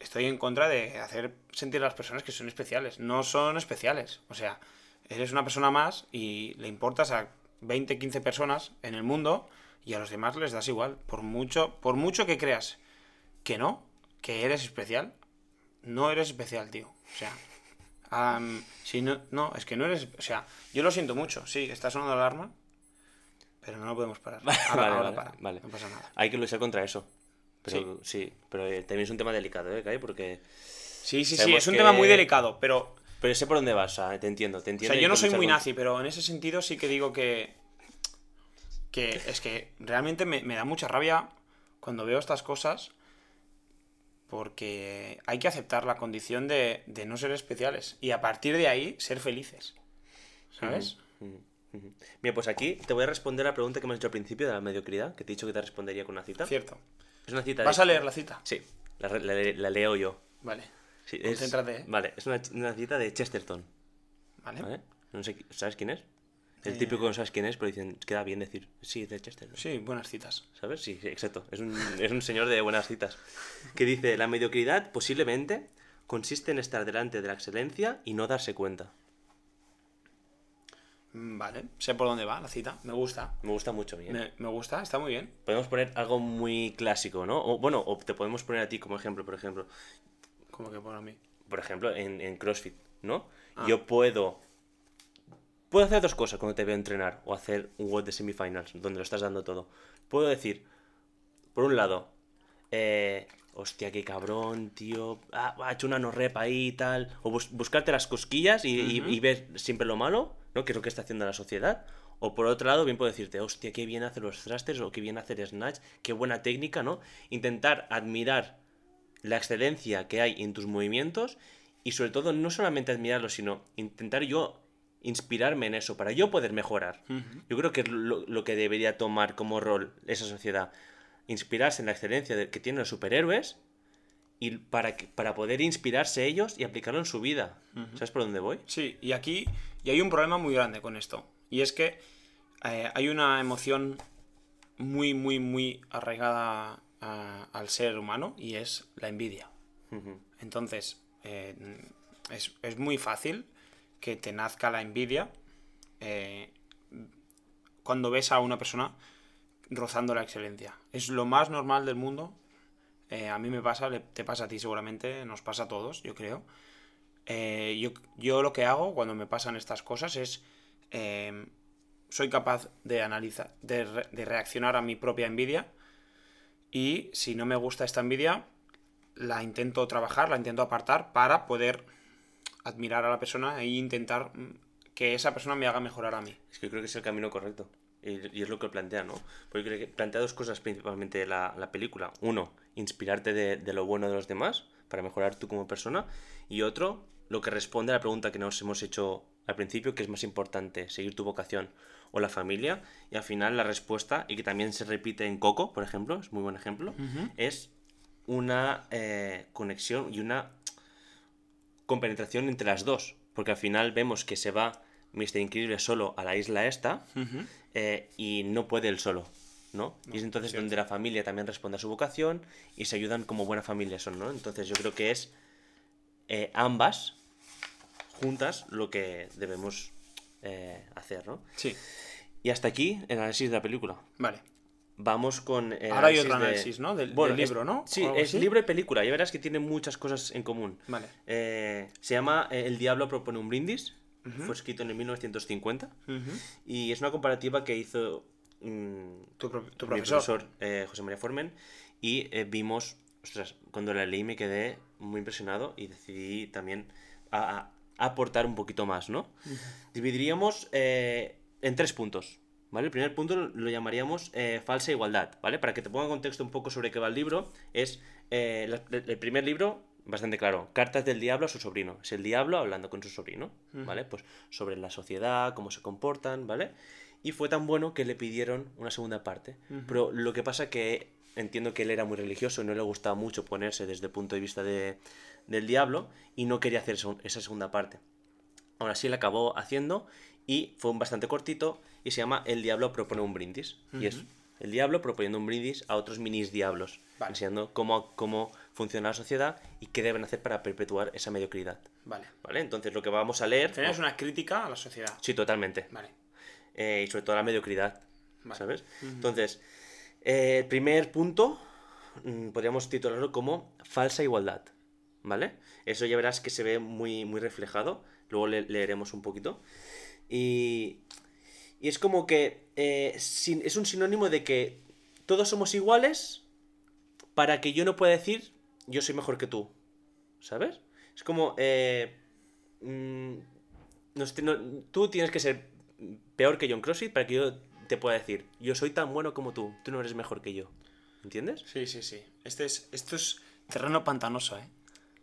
estoy en contra de hacer sentir a las personas que son especiales. No son especiales. O sea, eres una persona más y le importas a 20, 15 personas en el mundo y a los demás les das igual. Por mucho, por mucho que creas que no, que eres especial, no eres especial, tío. O sea, am, si no, no, es que no eres. O sea, yo lo siento mucho. Sí, está sonando la alarma, pero no lo podemos parar. Ahora, Vale, ahora vale, para. vale. No pasa nada. Hay que luchar contra eso. Pero sí, pero eh, también es un tema delicado, ¿eh, Kai? Porque... Sí, sí, sí, es un que- tema muy delicado, pero Pero sé por dónde vas, o sea, te entiendo, te O entiendo. sea, y yo no soy muy con- nazi, pero en ese sentido sí que digo que. que es que realmente me, me da mucha rabia cuando veo estas cosas. porque hay que aceptar la condición de, de no ser especiales y a partir de ahí ser felices. ¿Sabes? Mira, pues aquí te voy a responder a la pregunta que me has hecho al principio de la mediocridad, que te he dicho que te respondería con una cita. Cierto. Es una cita. ¿Vas de- a leer la cita? Sí, la- la leo yo. Vale. Sí, es- Concéntrate, ¿eh? Vale, es una, una cita de Chesterton. Vale. ¿Vale? No sé, ¿sabes quién es? El Eh. típico no sabes quién es, pero dicen, queda bien decir, sí, de Chesterton. Sí, buenas citas. ¿Sabes? Sí, sí, exacto. Es un, es un señor de buenas citas. Que dice, la mediocridad posiblemente consiste en estar delante de la excelencia y no darse cuenta. Mm, Vale. Sé por dónde va la cita. Me gusta. Me gusta mucho, bien. Me, me gusta, está muy bien. Podemos poner algo muy clásico, ¿no? O, bueno, o te podemos poner a ti como ejemplo, por ejemplo. Como que por a mí. Por ejemplo, en, en CrossFit, ¿no? Ah. Yo puedo... Puedo hacer dos cosas cuando te veo entrenar o hacer un WOD de semifinals, donde lo estás dando todo. Puedo decir, por un lado, eh, hostia, qué cabrón, tío, ah, ha hecho una no rep ahí y tal, o bus- buscarte las cosquillas y, y- ver siempre lo malo, ¿no? Que es lo que está haciendo la sociedad. O por otro lado, bien puedo decirte, hostia, qué bien hacer los thrusters o qué bien hacer snatch, qué buena técnica, ¿no? Intentar admirar la excelencia que hay en tus movimientos y sobre todo no solamente admirarlo, sino intentar yo inspirarme en eso para yo poder mejorar. Yo creo que es lo, lo que debería tomar como rol esa sociedad. Inspirarse en la excelencia de- que tienen los superhéroes y para, que- para poder inspirarse ellos y aplicarlo en su vida. ¿Sabes por dónde voy? Sí, y aquí y hay un problema muy grande con esto. Y es que eh, hay una emoción muy, muy, muy arraigada a- al ser humano y es la envidia. Entonces, eh, es, es muy fácil que te nazca la envidia eh, cuando ves a una persona rozando la excelencia. Es lo más normal del mundo. Eh, a mí me pasa, le- te pasa a ti seguramente, nos pasa a todos, yo creo. Yo, yo lo que hago cuando me pasan estas cosas es... soy capaz de analizar, de, re- de reaccionar a mi propia envidia y si no me gusta esta envidia, la intento trabajar, la intento apartar para poder admirar a la persona e intentar mm, que esa persona me haga mejorar a mí. Es que creo que es el camino correcto. Y, es lo que plantea, ¿no? Porque plantea dos cosas principalmente la, la película. Uno, inspirarte de, de lo bueno de los demás para mejorar tú como persona. Y otro, lo que responde a la pregunta que nos hemos hecho al principio, que es más importante, seguir tu vocación o la familia. Y al final la respuesta, y que también se repite en Coco, por ejemplo, es muy buen ejemplo, es una eh, conexión y una compenetración entre las dos. Porque al final vemos que se va Mr. Increíble solo a la isla esta eh, y no puede él solo, ¿no? y es entonces cierto. donde la familia también responde a su vocación y se ayudan como buena familia son, ¿no? Entonces yo creo que es eh, ambas juntas lo que debemos eh, hacer, ¿no? Sí, Y hasta aquí el análisis de la película. vale. Vamos con. el Ahora hay otro de- análisis, ¿no? Del- Bueno, del es- libro, ¿no? Sí, ¿O algo es así? libro y película. Ya verás que tiene muchas cosas en común. Vale. Eh, se llama eh, El Diablo propone un brindis. Fue escrito en el 1950. Ujú. Y es una comparativa que hizo mm, Tu, pro- tu mi profesor. profesor eh, José María Formen. Y eh, vimos. Ostras, cuando la leí me quedé muy impresionado y decidí también a- a- aportar un poquito más, ¿no? Dividiríamos eh, en tres puntos. ¿Vale? El primer punto lo llamaríamos eh, falsa igualdad, ¿vale? Para que te ponga en contexto un poco sobre qué va el libro, es eh, la- el primer libro, bastante claro, Cartas del Diablo a su sobrino. Es el diablo hablando con su sobrino, ¿vale? Pues sobre la sociedad, cómo se comportan, ¿vale? Y fue tan bueno que le pidieron una segunda parte. Pero lo que pasa que entiendo que él era muy religioso y no le gustaba mucho ponerse desde el punto de vista de- del diablo y no quería hacer esa segunda parte. Aún así la acabó haciendo y fue un bastante cortito y se llama El Diablo propone un brindis. Y es el diablo proponiendo un brindis a otros minis diablos, Vale. enseñando cómo, cómo funciona la sociedad y qué deben hacer para perpetuar esa mediocridad. Vale. ¿Vale? Entonces lo que vamos a leer... Tienes una crítica a la sociedad. Sí, totalmente. Vale. Eh, y sobre todo a la mediocridad, Vale. ¿sabes? Entonces, eh, el primer punto mm, podríamos titularlo como falsa igualdad, ¿vale? Eso ya verás que se ve muy, muy reflejado, luego le- leeremos un poquito. Y, y es como que eh, sin- es un sinónimo de que todos somos iguales para que yo no pueda decir yo soy mejor que tú, ¿sabes? Es como... eh, mm, no- tú tienes que ser peor que John CrossFit para que yo te pueda decir, yo soy tan bueno como tú, tú no eres mejor que yo. ¿Entiendes? Sí, sí, sí. Este es, esto es Terreno pantanoso, ¿eh?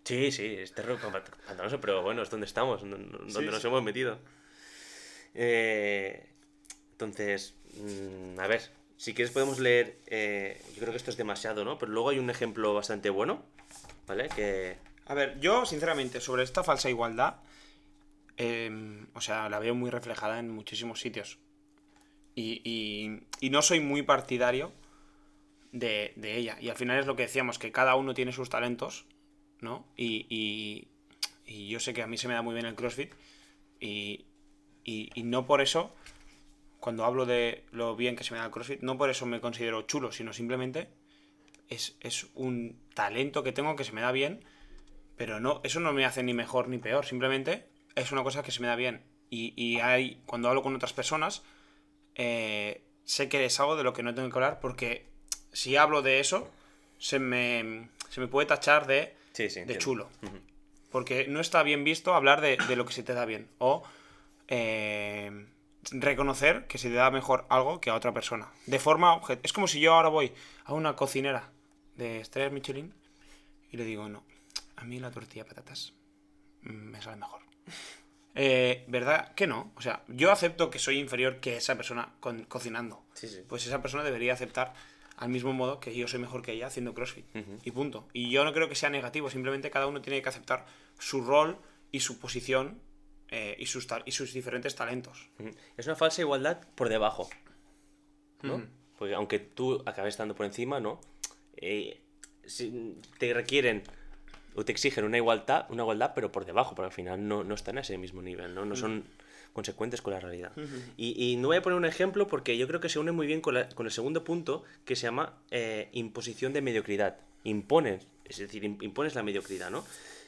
Sí, sí, es pant- pantanoso, pero bueno, es donde estamos, donde, Sí, nos sí. hemos metido. Eh, entonces, mm, a ver, si quieres podemos leer, eh, yo creo que esto es demasiado, ¿no? Pero luego hay un ejemplo bastante bueno, ¿vale? Que... A ver, yo, sinceramente, sobre esta falsa igualdad, em, o sea, la veo muy reflejada en muchísimos sitios. Y, y- y no soy muy partidario de, de ella. Y al final es lo que decíamos, que cada uno tiene sus talentos, ¿no? Y, yo sé que a mí se me da muy bien el CrossFit. Y, no por eso, cuando hablo de lo bien que se me da el CrossFit, no por eso me considero chulo, sino simplemente es, un talento que tengo que se me da bien pero no, eso no me hace ni mejor ni peor, simplemente es una cosa que se me da bien. Y, y hay, cuando hablo con otras personas, eh, sé que es algo de lo que no tengo que hablar porque si hablo de eso, se me, se me puede tachar de, Sí, sí. de chulo. Porque no está bien visto hablar de, de lo que se te da bien. O eh, reconocer que se te da mejor algo que a otra persona. De forma obje- Es como si yo ahora voy a una cocinera de estrellas Michelin y le digo, no, a mí la tortilla de patatas mm, me sale mejor. Eh, ¿Verdad que no? O sea, yo acepto que soy inferior que esa persona con- cocinando. Sí, sí. Pues esa persona debería aceptar al mismo modo que yo soy mejor que ella haciendo CrossFit. Y punto. Y yo no creo que sea negativo, simplemente cada uno tiene que aceptar su rol y su posición eh, y, sus y sus diferentes talentos. Es una falsa igualdad por debajo, ¿no? Porque aunque tú acabes estando por encima, ¿no? Eh, si te requieren o te exigen una igualdad, una igualdad, pero por debajo, porque al final no, no están a ese mismo nivel, ¿no? No son consecuentes con la realidad. y, y no voy a poner un ejemplo porque yo creo que se une muy bien con, la- con el segundo punto que se llama eh, imposición de mediocridad. Impones, es decir, im- impones la mediocridad, ¿no?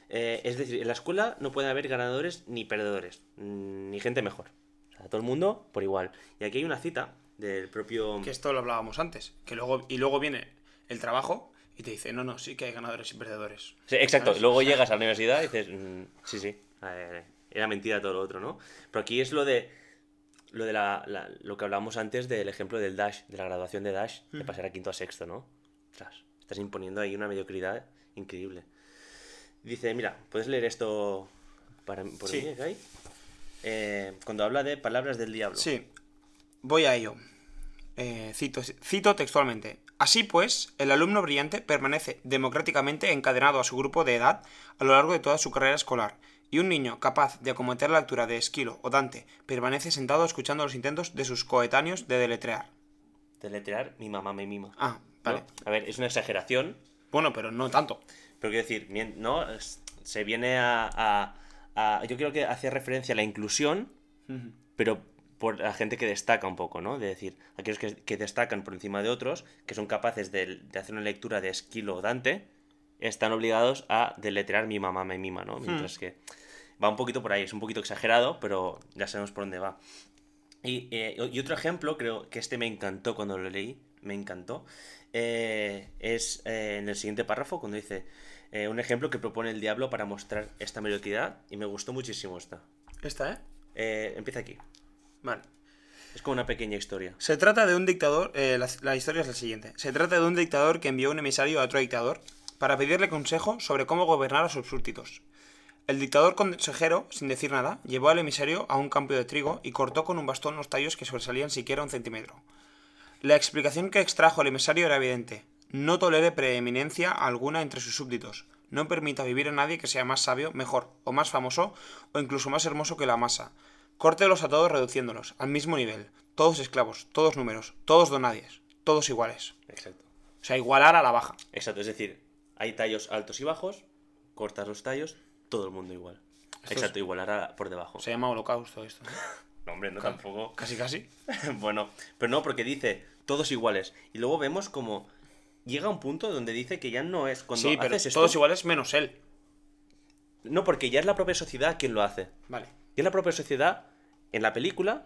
Eh, es decir, en la escuela no puede haber ganadores ni perdedores, mm, ni gente mejor. O sea, todo el mundo por igual. Y aquí hay una cita del propio... Que esto lo hablábamos antes. Que luego, y luego viene el trabajo y te dice, no, no, sí que hay ganadores y perdedores. Sí, exacto, ¿Sabes? luego llegas a la universidad y dices, mm, sí, sí, eh, era mentira todo lo otro, ¿no? Pero aquí es lo de lo de la, la- lo que hablábamos antes del ejemplo del Dash, de la graduación de Dash, de pasar a quinto a sexto, ¿no? Ostras, estás imponiendo ahí una mediocridad increíble. Dice, mira, ¿puedes leer esto para, por Sí. mí, Guy? Eh, cuando habla de palabras del diablo. Sí, voy a ello. Eh, cito, cito textualmente. Así pues, el alumno brillante permanece democráticamente encadenado a su grupo de edad a lo largo de toda su carrera escolar, y un niño capaz de acometer la altura de Esquilo o Dante permanece sentado escuchando los intentos de sus coetáneos de deletrear. Deletrear, mi mamá me mima. Ah, ¿no? vale. A ver, es una exageración, Bueno, pero no tanto. Pero quiero decir, ¿no? Se viene a, a- a- Yo creo que hace referencia a la inclusión, pero por la gente que destaca un poco, ¿no? De decir, aquellos que, que destacan por encima de otros, que son capaces de, de hacer una lectura de Esquilo o Dante, están obligados a deletrear mi mamá me mima, ¿no? Mientras que va un poquito por ahí, es un poquito exagerado, pero ya sabemos por dónde va. Y, eh, y otro ejemplo, creo que este me encantó cuando lo leí, me encantó, eh, es eh, en el siguiente párrafo cuando dice eh, un ejemplo que propone el diablo para mostrar esta mediocridad y me gustó muchísimo esta. Esta, ¿eh? Eh, empieza aquí, Vale. es como una pequeña historia. Se trata de un dictador, eh, la, la historia es la siguiente. Se trata de un dictador que envió un emisario a otro dictador para pedirle consejo sobre cómo gobernar a sus súbditos. El dictador consejero, sin decir nada, llevó al emisario a un campo de trigo y cortó con un bastón los tallos que sobresalían siquiera un centímetro. La explicación que extrajo el emisario era evidente. No tolere preeminencia alguna entre sus súbditos. No permita vivir a nadie que sea más sabio, mejor, o más famoso, o incluso más hermoso que la masa. Córtelos a todos reduciéndolos, al mismo nivel. Todos esclavos, todos números, todos donadies, todos iguales. Exacto. O sea, igualar a la baja. Exacto, es decir, hay tallos altos y bajos, cortas los tallos, todo el mundo igual. Exacto, igualar a- por debajo. Se llama holocausto esto. ¿no? Hombre, no tampoco. Casi, casi. bueno, pero no, porque dice todos iguales. Y luego vemos como llega un punto donde dice que ya no es cuando Sí, pero haces esto- todos iguales menos él. No, porque ya es la propia sociedad quien lo hace. Vale. Y es la propia sociedad, en la película,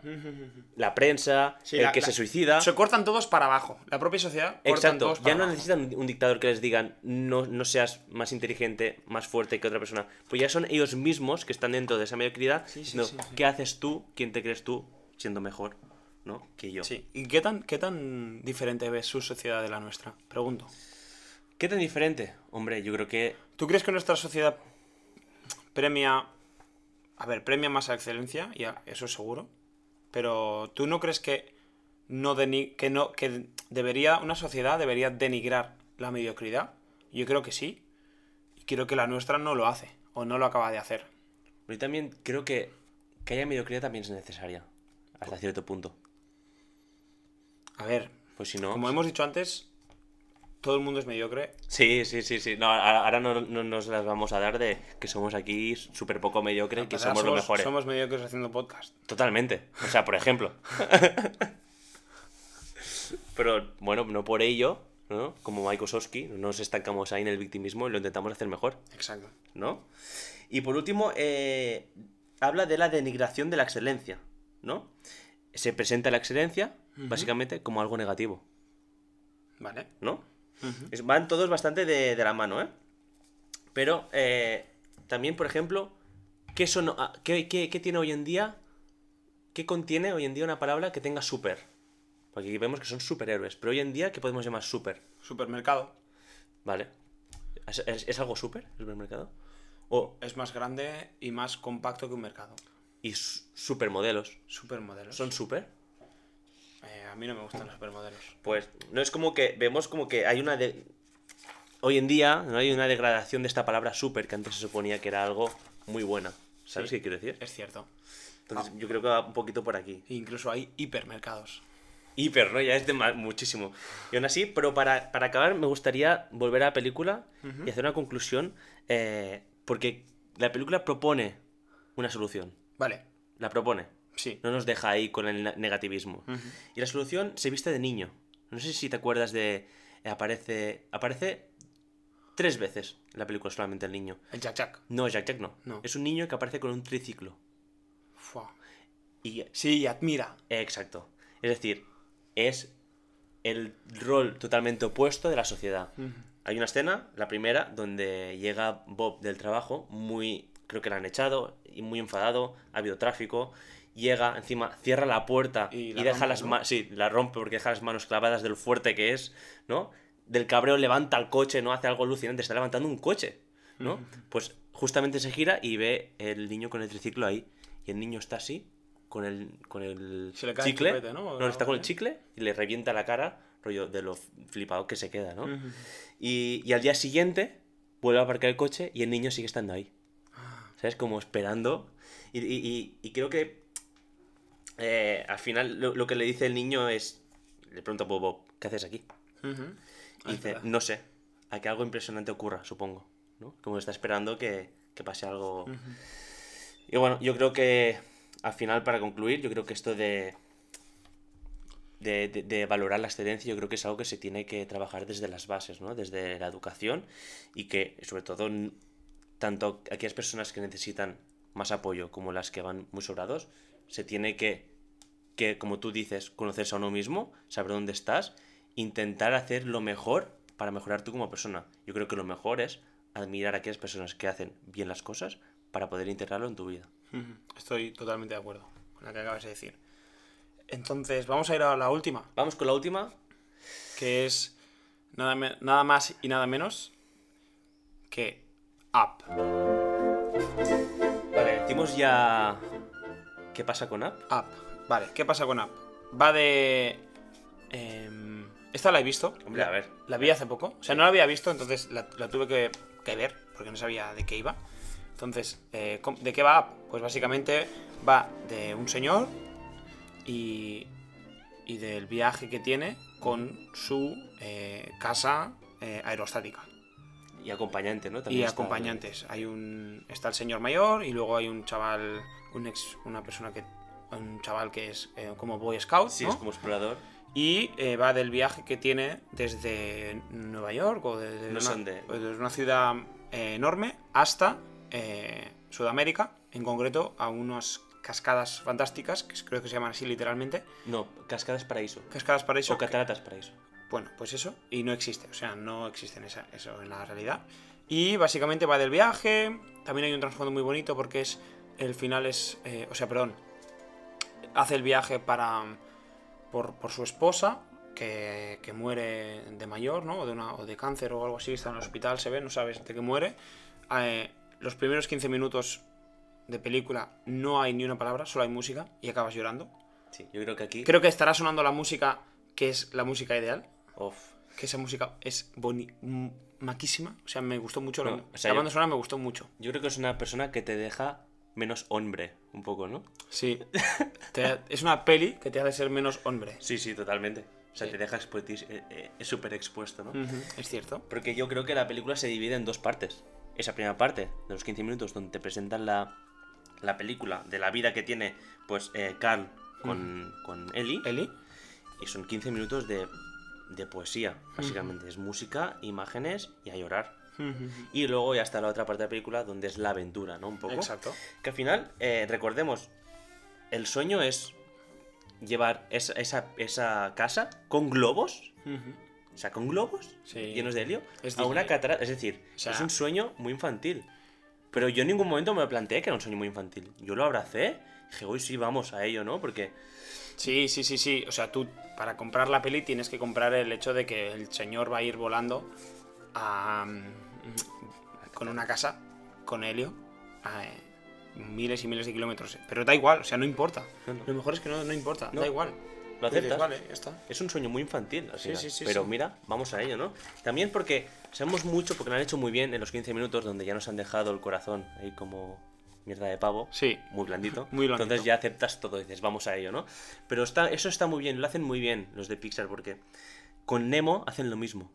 la prensa, Sí, el la- que la- se suicida. Se cortan todos para abajo. La propia sociedad Exacto, todos ya no abajo. necesitan un- dictador que les digan no, no seas más inteligente, más fuerte que otra persona. Pues ya son ellos mismos que están dentro de esa mediocridad. Sí, sí, diciendo, sí, sí. ¿Qué haces tú? ¿Quién te crees tú siendo mejor? ¿No? Que yo. Sí. ¿Y qué tan, qué tan diferente ves su sociedad de la nuestra? Pregunto. ¿Qué tan diferente? Hombre, yo creo que ¿Tú crees que nuestra sociedad premia... A ver, premia más a la excelencia, ya, eso es seguro. Pero ¿tú no crees que no que no que debería una sociedad debería denigrar la mediocridad? Yo creo que sí. Y creo que la nuestra no lo hace o no lo acaba de hacer. yo también creo que que haya mediocridad también es necesaria. Hasta cierto punto. A ver, Pues si no. como hemos dicho antes, todo el mundo es mediocre. Sí, sí, sí, sí. No, ahora no, no nos las vamos a dar de que somos aquí súper poco mediocres, que O sea, somos los mejores. Somos mediocres haciendo podcast. Totalmente. O sea, por ejemplo. Pero bueno, no por ello, ¿no? Como Mike no nos estancamos ahí en el victimismo y lo intentamos hacer mejor, Exacto. ¿no? Y por último, eh, habla de la denigración de la excelencia, ¿no? Se presenta la excelencia, básicamente, como algo negativo, Vale. ¿no? Es- van todos bastante de, de la mano, ¿eh? Pero eh, también, por ejemplo, ¿qué, son, ah, qué, qué- qué tiene hoy en día? ¿Qué contiene hoy en día una palabra que tenga super? Porque aquí vemos que son superhéroes, pero hoy en día, ¿qué podemos llamar super? Supermercado. ¿Vale? ¿Es, es- es algo super el supermercado? O, Es más grande y más compacto que un mercado. y su- supermodelos. Supermodelos. ¿Son super? Eh, a mí no me gustan los supermodelos. Pues no es como que vemos como que hay una de... Hoy en día no hay una degradación de esta palabra super que antes se suponía que era algo muy buena. ¿Sabes Sí. qué quiero decir? Es cierto. Entonces yo creo que va un poquito por aquí. Incluso hay hipermercados. Hiper, ¿no? Ya es de muchísimo. Y aún así, pero para, para acabar me gustaría volver a la película y hacer una conclusión eh, porque la película propone una solución. Vale. La propone. Sí. No nos deja ahí con el negativismo. Y la solución se viste de niño. No sé si te acuerdas de... eh, aparece... Aparece tres veces en la película solamente el niño. El Jack Jack. No, Jack Jack no. No. Es un niño que aparece con un triciclo. Fua. Y Sí, admira. Exacto. Es decir, es el rol totalmente opuesto de la sociedad. Hay una escena, la primera, donde llega Bob del trabajo, muy, creo que la han echado, y muy enfadado, ha habido tráfico, llega, encima cierra la puerta Y deja rompe, las ¿no? manos, sí, la rompe porque deja las manos clavadas del fuerte que es, ¿no? Del cabreo levanta el coche, no hace algo alucinante, está levantando un coche, ¿no? Pues justamente se gira y ve el niño con el triciclo ahí, y el niño está así, con el, con el Se le cae el chicle, chupete, ¿no? Está con el chicle y le revienta la cara, rollo de lo flipado que se queda, ¿no? y, y al día siguiente vuelve a aparcar el coche y el niño sigue estando ahí. ¿Sabes? Como esperando. Y- y creo que eh, al final lo, lo que le dice el niño es. Le pregunta a Bob, Bob, ¿qué haces aquí? Y Es dice, no sé, a que algo impresionante ocurra, supongo. ¿no? Como está esperando que, que pase algo. Y bueno, yo creo que al final, para concluir, yo creo que esto de, de, de- de valorar la excelencia, yo creo que es algo que se tiene que trabajar desde las bases, ¿no? Desde la educación y que, sobre todo, tanto aquellas personas que necesitan más apoyo como las que van muy sobrados, se tiene que, que, como tú dices, conocerse a uno mismo, saber dónde estás, intentar hacer lo mejor para mejorar tú como persona. Yo creo que lo mejor es admirar a aquellas personas que hacen bien las cosas para poder integrarlo en tu vida. Estoy totalmente de acuerdo con lo que acabas de decir. Entonces, vamos a ir a la última, Vamos con la última. que es nada, nada más y nada menos que Up. Vale, decimos ya qué pasa con App. Up. Vale, ¿qué pasa con Up? Va de... em, esta la he visto. Hombre, a ver. La vi hace poco. O sea, no la había visto, entonces la, la tuve que, que ver, porque no sabía de qué iba. Entonces, eh, ¿cómo- ¿de qué va Up? Pues básicamente va de un señor y, y del viaje que tiene con su eh, casa eh, aerostática. Y acompañante, ¿no? Y También está- acompañantes. Hay un. Está el señor mayor y luego hay un chaval. Un ex. Una persona que. Un chaval que es eh, como Boy Scout. Sí, ¿no? es como explorador. Y eh, va del viaje que tiene desde Nueva York o desde, No una, o desde una ciudad eh, enorme hasta Sudamérica, en concreto a unas cascadas fantásticas, que creo que se llaman así literalmente. No, Cascadas Paraíso. Cascadas Paraíso. O Cataratas Paraíso. Bueno, pues eso, y no existe, o sea, no existe esa- eso en la realidad. Y básicamente va del viaje, también hay un trasfondo muy bonito porque es, el final es, o sea, perdón, hace el viaje para, por, por su esposa, que, que muere de mayor, ¿no? O de, una, o de cáncer o algo así, está en el hospital, se ve, no sabes de qué muere. Eh, los primeros 15 minutos de película no hay ni una palabra, solo hay música y acabas llorando. Sí, yo creo que aquí. Creo que estará sonando la música que es la música ideal. Uf. Que esa música es boni maquísima. O sea, me gustó mucho. No, la, o sea, la yo- banda sonora me gustó mucho. Yo creo que es una persona que te deja menos hombre, un poco, ¿no? Sí. Te- es una peli que te hace ser menos hombre. Sí, sí, totalmente. O sea, Sí. te deja expuestis- eh, eh, es súper expuesto, ¿no? Es cierto. Porque yo creo que la película se divide en dos partes. Esa primera parte, de los 15 minutos, donde te presentan la, la película de la vida que tiene, pues, eh, Carl con, con Ellie. Eli. Y son 15 minutos de, de poesía, básicamente. Es música, imágenes y a llorar. Y luego ya está la otra parte de la película, donde es la aventura, ¿no? Un poco. Exacto. Que al final, eh, recordemos, el sueño es llevar esa, esa, esa casa con globos, o sea, con globos Sí. llenos de helio, Es a una Disney. catarata. Es decir, O sea- es un sueño muy infantil. Pero yo en ningún momento me planteé que era un sueño muy infantil. Yo lo abracé, dije, uy, sí, vamos a ello, ¿no? Porque Sí, sí, sí, sí. O sea, tú para comprar la peli tienes que comprar el hecho de que el señor va a ir volando a, mm, con una casa, con helio, a eh, miles y miles de kilómetros. Pero da igual, o sea, no importa. No, no. Lo mejor es que no, no importa, da igual. lo aceptas. Vale, ya está. Es un sueño muy infantil, al Sí, final. sí, sí, Pero sí. mira, vamos a ello, ¿no? También porque sabemos mucho, porque lo han hecho muy bien en los 15 minutos, donde ya nos han dejado el corazón ahí como mierda de pavo. Sí. Muy blandito. Muy blandito. Entonces ya aceptas todo y dices, vamos a ello, ¿no? Pero está, eso está muy bien, lo hacen muy bien los de Pixar, porque con Nemo hacen lo mismo.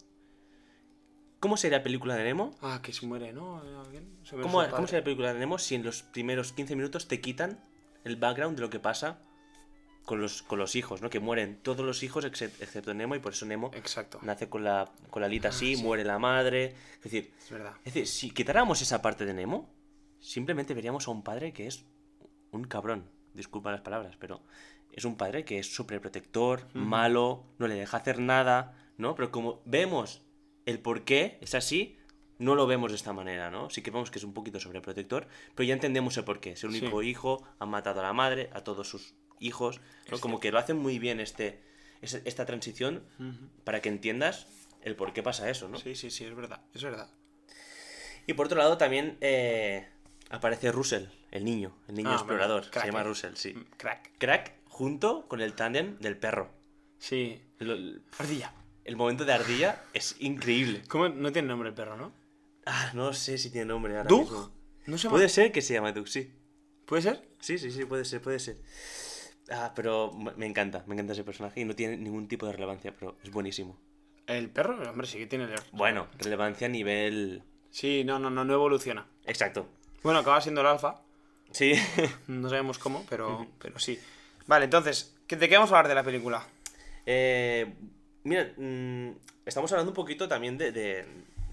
¿Cómo sería la película de Nemo? Ah, que se muere, ¿no? ¿Alguien? Se muere ¿Cómo, ¿Cómo sería la película de Nemo si en los primeros 15 minutos te quitan el background de lo que pasa con los, con los hijos, ¿no? Que mueren todos los hijos excep- excepto Nemo y por eso Nemo Exacto. nace con la, con la alita así, sí. muere la madre. Es decir, Es verdad. es decir, si quitáramos esa parte de Nemo, simplemente veríamos a un padre que es un cabrón. Disculpa las palabras, pero es un padre que es súper protector, malo, no le deja hacer nada, ¿no? Pero como vemos el por qué es así, no lo vemos de esta manera, ¿no? Sí que vemos que es un poquito sobreprotector, pero ya entendemos el por qué. Es el único Sí. hijo, ha matado a la madre, a todos sus hijos, ¿no? Es Como que lo hacen muy bien este, esta transición para que entiendas el por qué pasa eso, ¿no? Sí, sí, sí, es verdad. Es verdad. Y por otro lado también eh, aparece Russell, el niño, el niño Ah, explorador. bueno, crack, se llama eh. Russell, sí. Mm, Crack. Crack junto con el tándem del perro. Sí. El- Ardilla. El momento de ardilla es increíble. ¿Cómo? No tiene nombre el perro, ¿no? Ah, no sé si tiene nombre ahora ¿Doug? mismo. ¿No se llama? Puede ser que se llame Doug, sí. ¿Puede ser? Sí, sí, sí, puede ser, puede ser. Ah, pero me encanta, me encanta ese personaje y no tiene ningún tipo de relevancia, pero es buenísimo. El perro, hombre, sí que tiene... el- Bueno, relevancia a nivel... Sí, no, no, no, no evoluciona. Exacto. Bueno, acaba siendo el alfa. Sí. No sabemos cómo, pero, pero sí. Vale, entonces, ¿qué- ¿de qué vamos a hablar de la película? Eh, mira, mm, estamos hablando un poquito también de, de-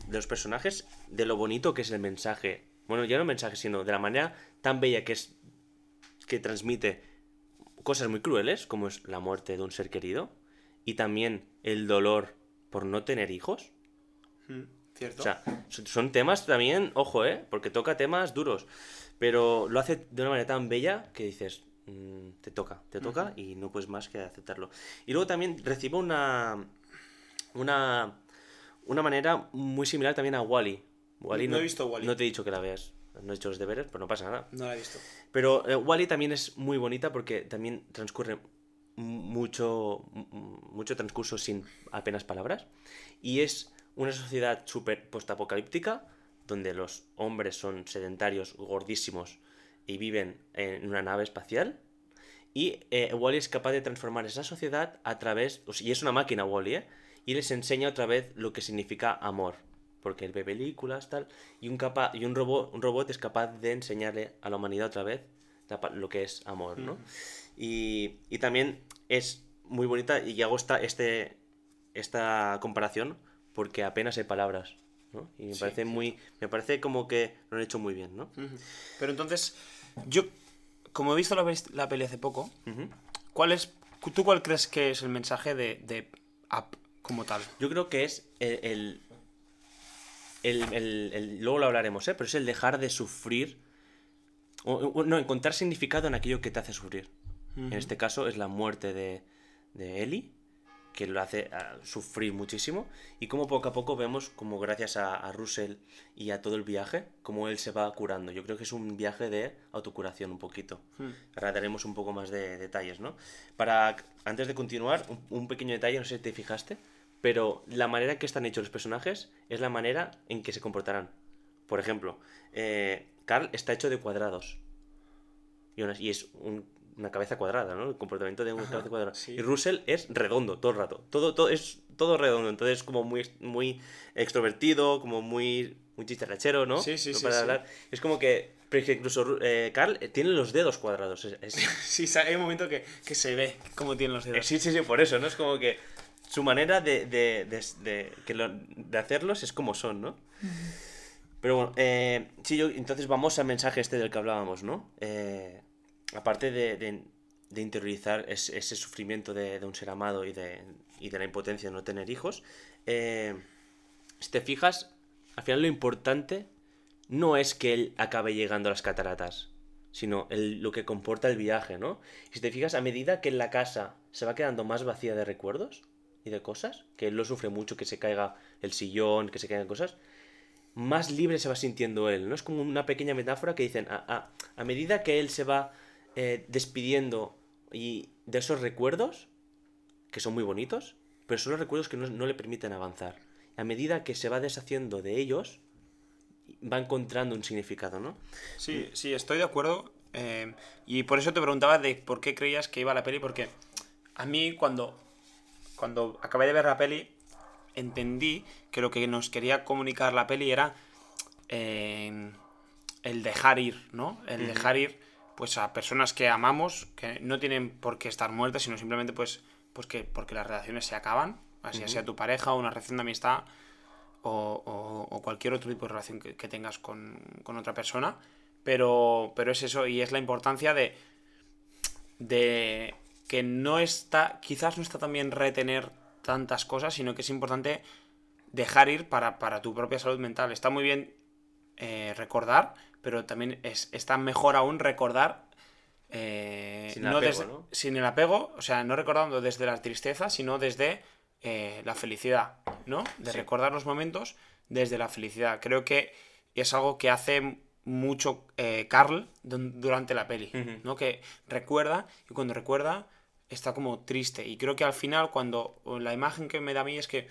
de los personajes, de lo bonito que es el mensaje. Bueno, ya no el mensaje, sino de la manera tan bella que es que transmite cosas muy crueles, como es la muerte de un ser querido, y también el dolor por no tener hijos. ¿Cierto? O sea, son- temas también, ojo, ¿eh? Porque toca temas duros. Pero lo hace de una manera tan bella que dices, te toca, te toca y no puedes más que aceptarlo. Y luego también recibo una. Una. Una manera muy similar también a Wally. Wally No he visto Wall-E. No te he dicho que la veas. No he hecho los deberes, pero no pasa nada. no la he visto. Pero eh, Wally también es muy bonita porque también transcurre mucho, mucho transcurso sin apenas palabras. Y es una sociedad súper postapocalíptica donde los hombres son sedentarios, gordísimos y viven en una nave espacial. Y eh, Wally es capaz de transformar esa sociedad a través. o sea, y es una máquina, Wally, ¿eh? Y les enseña otra vez lo que significa amor. Porque él ve películas, tal. Y un, capa y un, robot, un robot es capaz de enseñarle a la humanidad otra vez lo que es amor, ¿no? y, y también es muy bonita. Y hago esta, este, esta comparación porque apenas hay palabras. ¿no? Y me Sí, parece muy. Me parece como que lo han hecho muy bien, ¿no? Pero entonces, yo, como he visto la, la peli hace poco. ¿cuál es, ¿tú cuál crees que es el mensaje de, de Up como tal? Yo creo que es el, el, el- el- el- Luego lo hablaremos, ¿eh? Pero es el dejar de sufrir. O, o- no, encontrar significado en aquello que te hace sufrir. En este caso es la muerte de, de Ellie. Que lo hace ah, sufrir muchísimo y como poco a poco vemos como gracias a, a, Russell y a todo el viaje, como él se va curando. Yo creo que es un viaje de autocuración un poquito. Hmm. Ahora daremos un poco más de detalles, ¿no? Para, antes de continuar, un, un, pequeño detalle, no sé si te fijaste, pero la manera en que están hechos los personajes es la manera en que se comportarán. Por ejemplo, eh, Carl está hecho de cuadrados. Y, una, y es un, una cabeza cuadrada, ¿no? El comportamiento de una cabeza cuadrada. sí. Y Russell es redondo todo el rato. Todo, todo es todo redondo. Entonces es como muy, muy extrovertido, como muy, muy chicharrachero, ¿no? Sí, sí, No sí, para sí. hablar. Es como que. Pero es que incluso eh, Carl tiene los dedos cuadrados. Es- es- Sí, hay un momento que, que se ve cómo tienen los eh, dedos. sí, sí, sí, por eso, ¿no? Es como que su manera de, de, de, de- que lo- de hacerlos es como son, ¿no? Pero bueno, eh, sí, yo, entonces vamos al mensaje este del que hablábamos, ¿no? Eh, aparte de, de- interiorizar es- ese sufrimiento de, un ser amado y de, y de la impotencia de no tener hijos, eh, si te fijas, al final lo importante no es que él acabe llegando a las cataratas, sino el- lo que comporta el viaje, ¿no? Y si te fijas, a medida que la casa se va quedando más vacía de recuerdos y de cosas, que él lo sufre mucho, que se caiga el sillón, que se caigan cosas, más libre se va sintiendo él, ¿no? Es como una pequeña metáfora que dicen, a, a- a medida que él se va eh, despidiendo y de esos recuerdos, que son muy bonitos, pero son los recuerdos que no, no le permiten avanzar. A medida que se va deshaciendo de ellos, va encontrando un significado, ¿no? Sí, sí, estoy de acuerdo. eh, y por eso te preguntaba de por qué creías que iba a la peli, porque a mí cuando, cuando acabé de ver la peli, entendí que lo que nos quería comunicar la peli era eh, el dejar ir, ¿no? El dejar ir pues a personas que amamos, que no tienen por qué estar muertas, sino simplemente pues, pues que porque las relaciones se acaban, así sea tu pareja o una relación de amistad o, o- o cualquier otro tipo de relación que, que tengas con, con otra persona. Pero, pero es eso, y es la importancia de, de que no está, quizás no está también retener tantas cosas, sino que es importante dejar ir para, para tu propia salud mental. Está muy bien eh, recordar, pero también es, está mejor aún recordar eh, Sin apego, desde- ¿no? sin el apego, o sea, no recordando desde la tristeza, sino desde eh, la felicidad, ¿no? De Sí. recordar los momentos desde la felicidad. Creo que es algo que hace mucho Carl durante la peli. ¿no? Que recuerda y cuando recuerda está como triste. Y creo que al final, cuando la imagen que me da a mí es que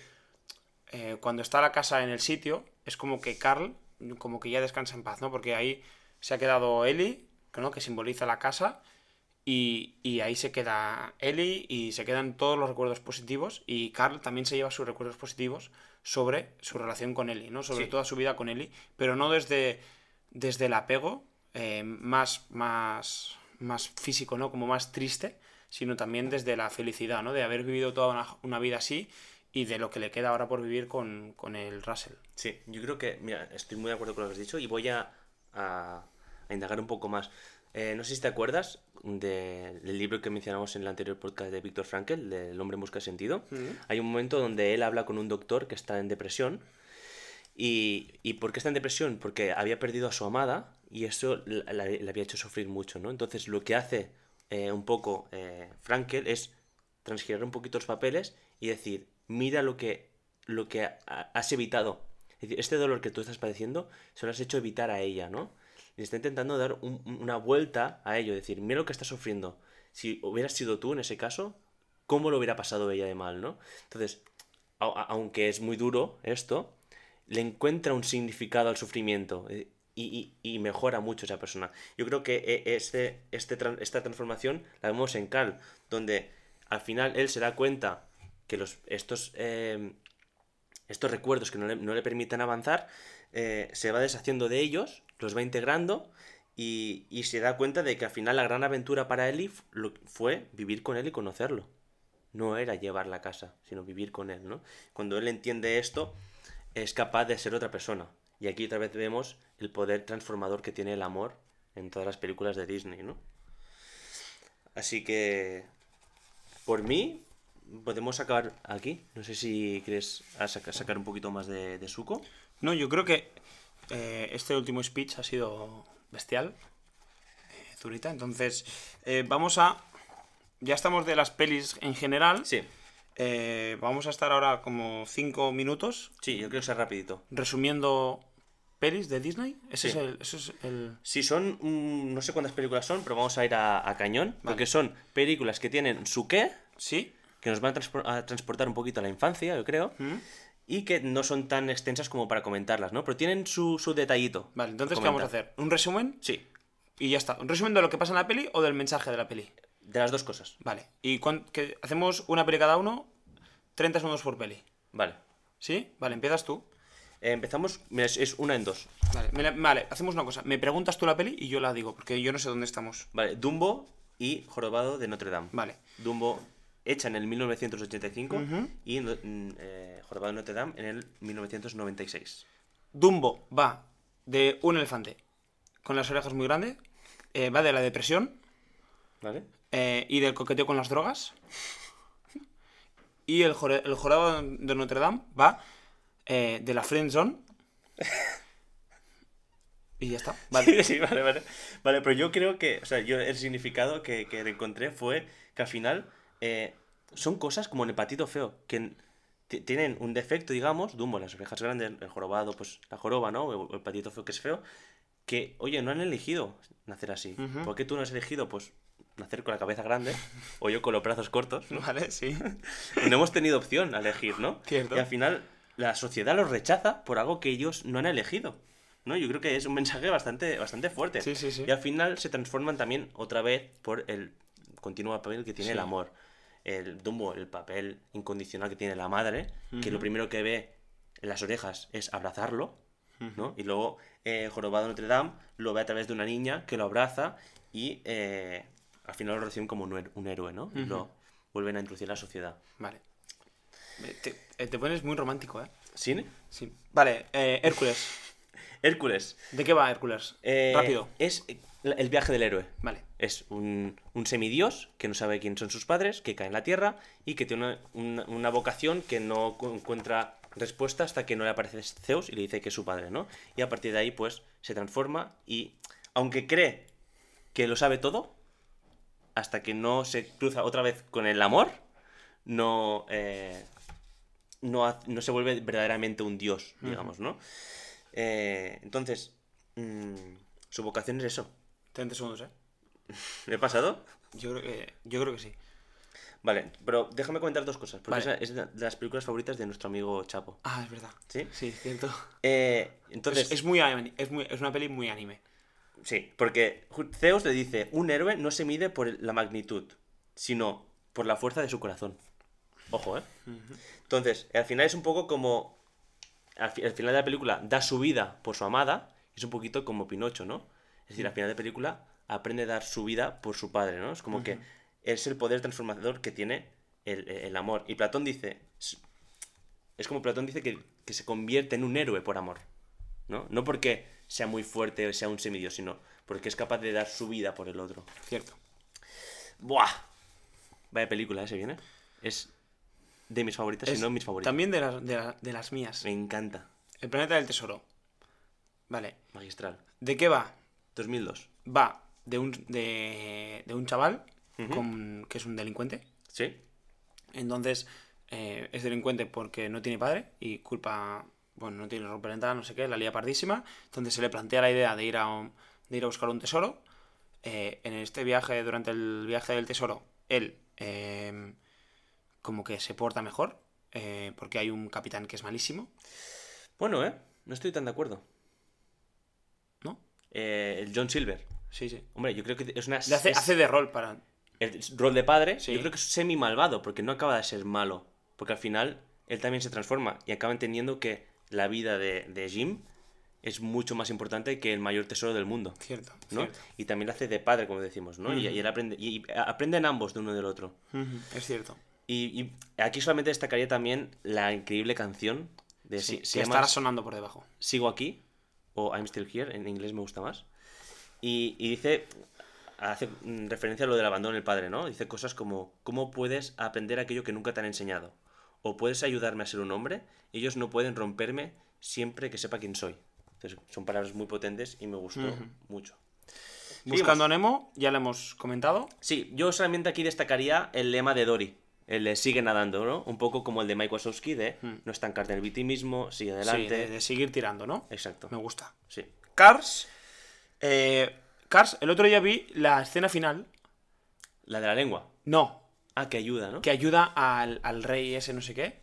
eh, cuando está la casa en el sitio, es como que Carl, como que ya descansa en paz, ¿no? Porque ahí se ha quedado Ellie, ¿no? Que simboliza la casa. Y, y ahí se queda Ellie y se quedan todos los recuerdos positivos. Y Carl también se lleva sus recuerdos positivos sobre su relación con Ellie, ¿no? Sobre Sí. toda su vida con Ellie. Pero no desde, desde el apego eh, más, más, más físico, ¿no? Como más triste, sino también desde la felicidad, ¿no? De haber vivido toda una, una vida así y de lo que le queda ahora por vivir con, con el Russell. Sí, yo creo que, mira, estoy muy de acuerdo con lo que has dicho y voy a, a- a indagar un poco más. Eh, no sé si te acuerdas de- del libro que mencionamos en el anterior podcast de Víctor Frankl, de El hombre en busca de sentido. Hay un momento donde él habla con un doctor que está en depresión. Y, ¿Y por qué está en depresión? Porque había perdido a su amada y eso le había hecho sufrir mucho, ¿no? Entonces lo que hace eh, un poco eh, Frankel es transgirar un poquito los papeles y decir, mira lo que, lo que ha- has evitado. Este dolor que tú estás padeciendo se lo has hecho evitar a ella, ¿no? Y está intentando dar un- un- una vuelta a ello, decir, mira lo que está sufriendo. Si hubieras sido tú en ese caso, ¿cómo lo hubiera pasado ella de mal, no? Entonces, aunque es muy duro esto, le encuentra un significado al sufrimiento eh, y, mejora mucho esa persona. Yo creo que eh, este, este, esta transformación la vemos en Carl, donde al final él se da cuenta que los, estos, eh, estos recuerdos que no le, no le permiten avanzar, eh, se va deshaciendo de ellos, los va integrando y, y se da cuenta de que al final la gran aventura para lo- fue vivir con él y conocerlo. No era llevar la casa, sino vivir con él, ¿no? Cuando él entiende esto, es capaz de ser otra persona. Y aquí otra vez vemos el poder transformador que tiene el amor en todas las películas de Disney, ¿no? Así que, por mí, podemos acabar aquí. No sé si quieres sacar un poquito más de, de suco. No, yo creo que eh, este último speech ha sido bestial, eh, Zurita. Entonces, eh, vamos a. Ya estamos de las pelis en general. Sí. Eh, vamos a estar ahora como 5 minutos Sí, yo creo que sea rapidito. resumiendo pelis de Disney. Ese Sí. es el. Ese es el... Sí, son. no sé cuántas películas son, pero vamos a ir a, a cañón. Porque son películas que tienen su qué, ¿Sí? Que nos van a, transpo- a transportar un poquito a la infancia, yo creo. ¿Mm? Y que no son tan extensas como para comentarlas, ¿no? Pero tienen su, su detallito. Vale, entonces, ¿qué vamos a hacer? ¿Un resumen? Sí, Y ya está. ¿Un resumen de lo que pasa en la peli o del mensaje de la peli? de las dos cosas. Vale. ¿Y que hacemos una peli cada uno? 30 segundos por peli. Vale. ¿Sí? Vale, empiezas tú. Eh, empezamos. Mira, es, es una en dos. Vale, me la- vale, hacemos una cosa. Me preguntas tú la peli y yo la digo, porque yo no sé dónde estamos. Vale, Dumbo y Jorobado de Notre Dame. Vale. Dumbo hecha en el 1985 Ujú. y mm, eh, Jorobado de Notre Dame en el 1996. Dumbo va de un elefante con las orejas muy grandes, eh, va de la depresión ¿Vale? eh, y del coqueteo con las drogas. Y el, jorado de Notre Dame va eh, de la friend zone. Y ya está. Vale. Sí, sí, vale, vale. Vale, pero yo creo que, o sea, yo el significado que, que encontré fue que al final eh, son cosas como el hepatito feo, que tienen un defecto, digamos, Dumbo, las orejas grandes, el jorobado, pues la joroba, ¿no? O el patito feo que es feo, que, oye, no han elegido nacer así. Ujú. ¿Por qué tú no has elegido, pues, nacer con la cabeza grande o yo con los brazos cortos? ¿no? Vale, sí. no hemos tenido opción a elegir, ¿no? Cierto. Y al final la sociedad los rechaza por algo que ellos no han elegido. ¿no? Yo creo que es un mensaje bastante, bastante fuerte. Sí, sí, sí. Y al final se transforman también otra vez por el continuo papel que tiene el amor. El Dumbo, el papel incondicional que tiene la madre, que lo primero que ve en las orejas es abrazarlo, ¿no? Y luego eh, Jorobado Notre Dame lo ve a través de una niña que lo abraza y eh, al final lo reciben como un, héroe, ¿no? Y Ujú. lo vuelven a introducir a la sociedad. Vale. Eh, Te, eh, te pones muy romántico, ¿eh? ¿Cine? Sí. Vale, eh, Hércules. Hércules. ¿De qué va Hércules? Eh, Rápido. Es el viaje del héroe. Vale. Es un, un semidios que no sabe quién son sus padres, que cae en la tierra y que tiene una, una- una vocación que no cu- encuentra respuesta hasta que no le aparece Zeus y le dice que es su padre, ¿no? Y a partir de ahí, pues, se transforma y, aunque cree que lo sabe todo, hasta que no se cruza otra vez con el amor, no, eh, no se vuelve verdaderamente un dios, digamos, ¿no? Eh, entonces, mm, su vocación es eso. 30 segundos, ¿eh? ¿Me he pasado? Yo creo que, yo creo que sí. Vale, pero déjame comentar dos cosas, porque Vale. esa es de de las películas favoritas de nuestro amigo Chapo. Ah, es verdad. ¿Sí? Sí, cierto. Eh, Entonces, es, muy, es, muy, es una peli muy anime. sí, porque Zeus le dice, un héroe no se mide por la magnitud, sino por la fuerza de su corazón. Ojo, ¿eh? Entonces, al final es un poco como... Al, fi- al final de la película da su vida por su amada, es un poquito como Pinocho, ¿no? Es decir, al final de la película aprende a dar su vida por su padre, ¿no? Es como que es el poder transformador que tiene el, el amor. Y Platón dice... Es es como Platón dice que, que se convierte en un héroe por amor, ¿no? No porque sea muy fuerte o sea un semidios, sino porque es capaz de dar su vida por el otro. Cierto. ¡Buah! Vaya película, ¿eh? Se viene. Es de mis favoritas, Es si no mis favoritas. También de las, de, la- de las mías. Me encanta. El planeta del tesoro. Vale. Magistral. ¿De qué va? 2002. Va de un, de, de un chaval con- que es un delincuente. ¿Sí? Entonces, eh, es delincuente porque no tiene padre y culpa, bueno, no tiene ropa parental, no sé qué, la lía pardísima. Entonces se le plantea la idea de ir a, un- de ir a buscar un tesoro. Eh, en este viaje, durante el viaje del tesoro, él eh, como que se porta mejor eh, porque hay un capitán que es malísimo, Bueno, ¿eh? No estoy tan de acuerdo. ¿no? Eh, el John Silver. Sí, sí. Hombre, yo creo que es una... Le hace, es- hace de rol para... El rol de padre, Sí. yo creo que es semi malvado, porque no acaba de ser malo. Porque al final él también se transforma y acaba entendiendo que la vida de, de Jim es mucho más importante que el mayor tesoro del mundo. Cierto, ¿no? cierto. Y también lo hace de padre, como decimos, ¿no? y, él aprende, y, aprenden ambos de uno del otro. Es cierto. Y, y aquí solamente destacaría también la increíble canción de Sí, si- se que llama estará sonando por debajo. Sigo aquí o I'm Still Here, en inglés me gusta más. Y, y dice, hace referencia a lo del abandono del padre, ¿no? Dice cosas como, ¿cómo puedes aprender aquello que nunca te han enseñado? ¿O puedes ayudarme a ser un hombre? Ellos no pueden romperme siempre que sepa quién soy. Entonces, son palabras muy potentes y me gustó Ujú. mucho. Buscando a Nemo, ya lo hemos comentado. Sí, yo solamente aquí destacaría el lema de Dory. Eh, le sigue nadando, ¿no? Un poco como el de Mike Wazowski de no estancarte en el victimismo, sigue Sí, adelante. de, de seguir tirando, ¿no? Exacto. Me gusta. Sí. Cars. eh, Cars, el otro día vi la escena final. La de la lengua. No, Ah, que ayuda, ¿no? que ayuda al, al rey ese no sé qué.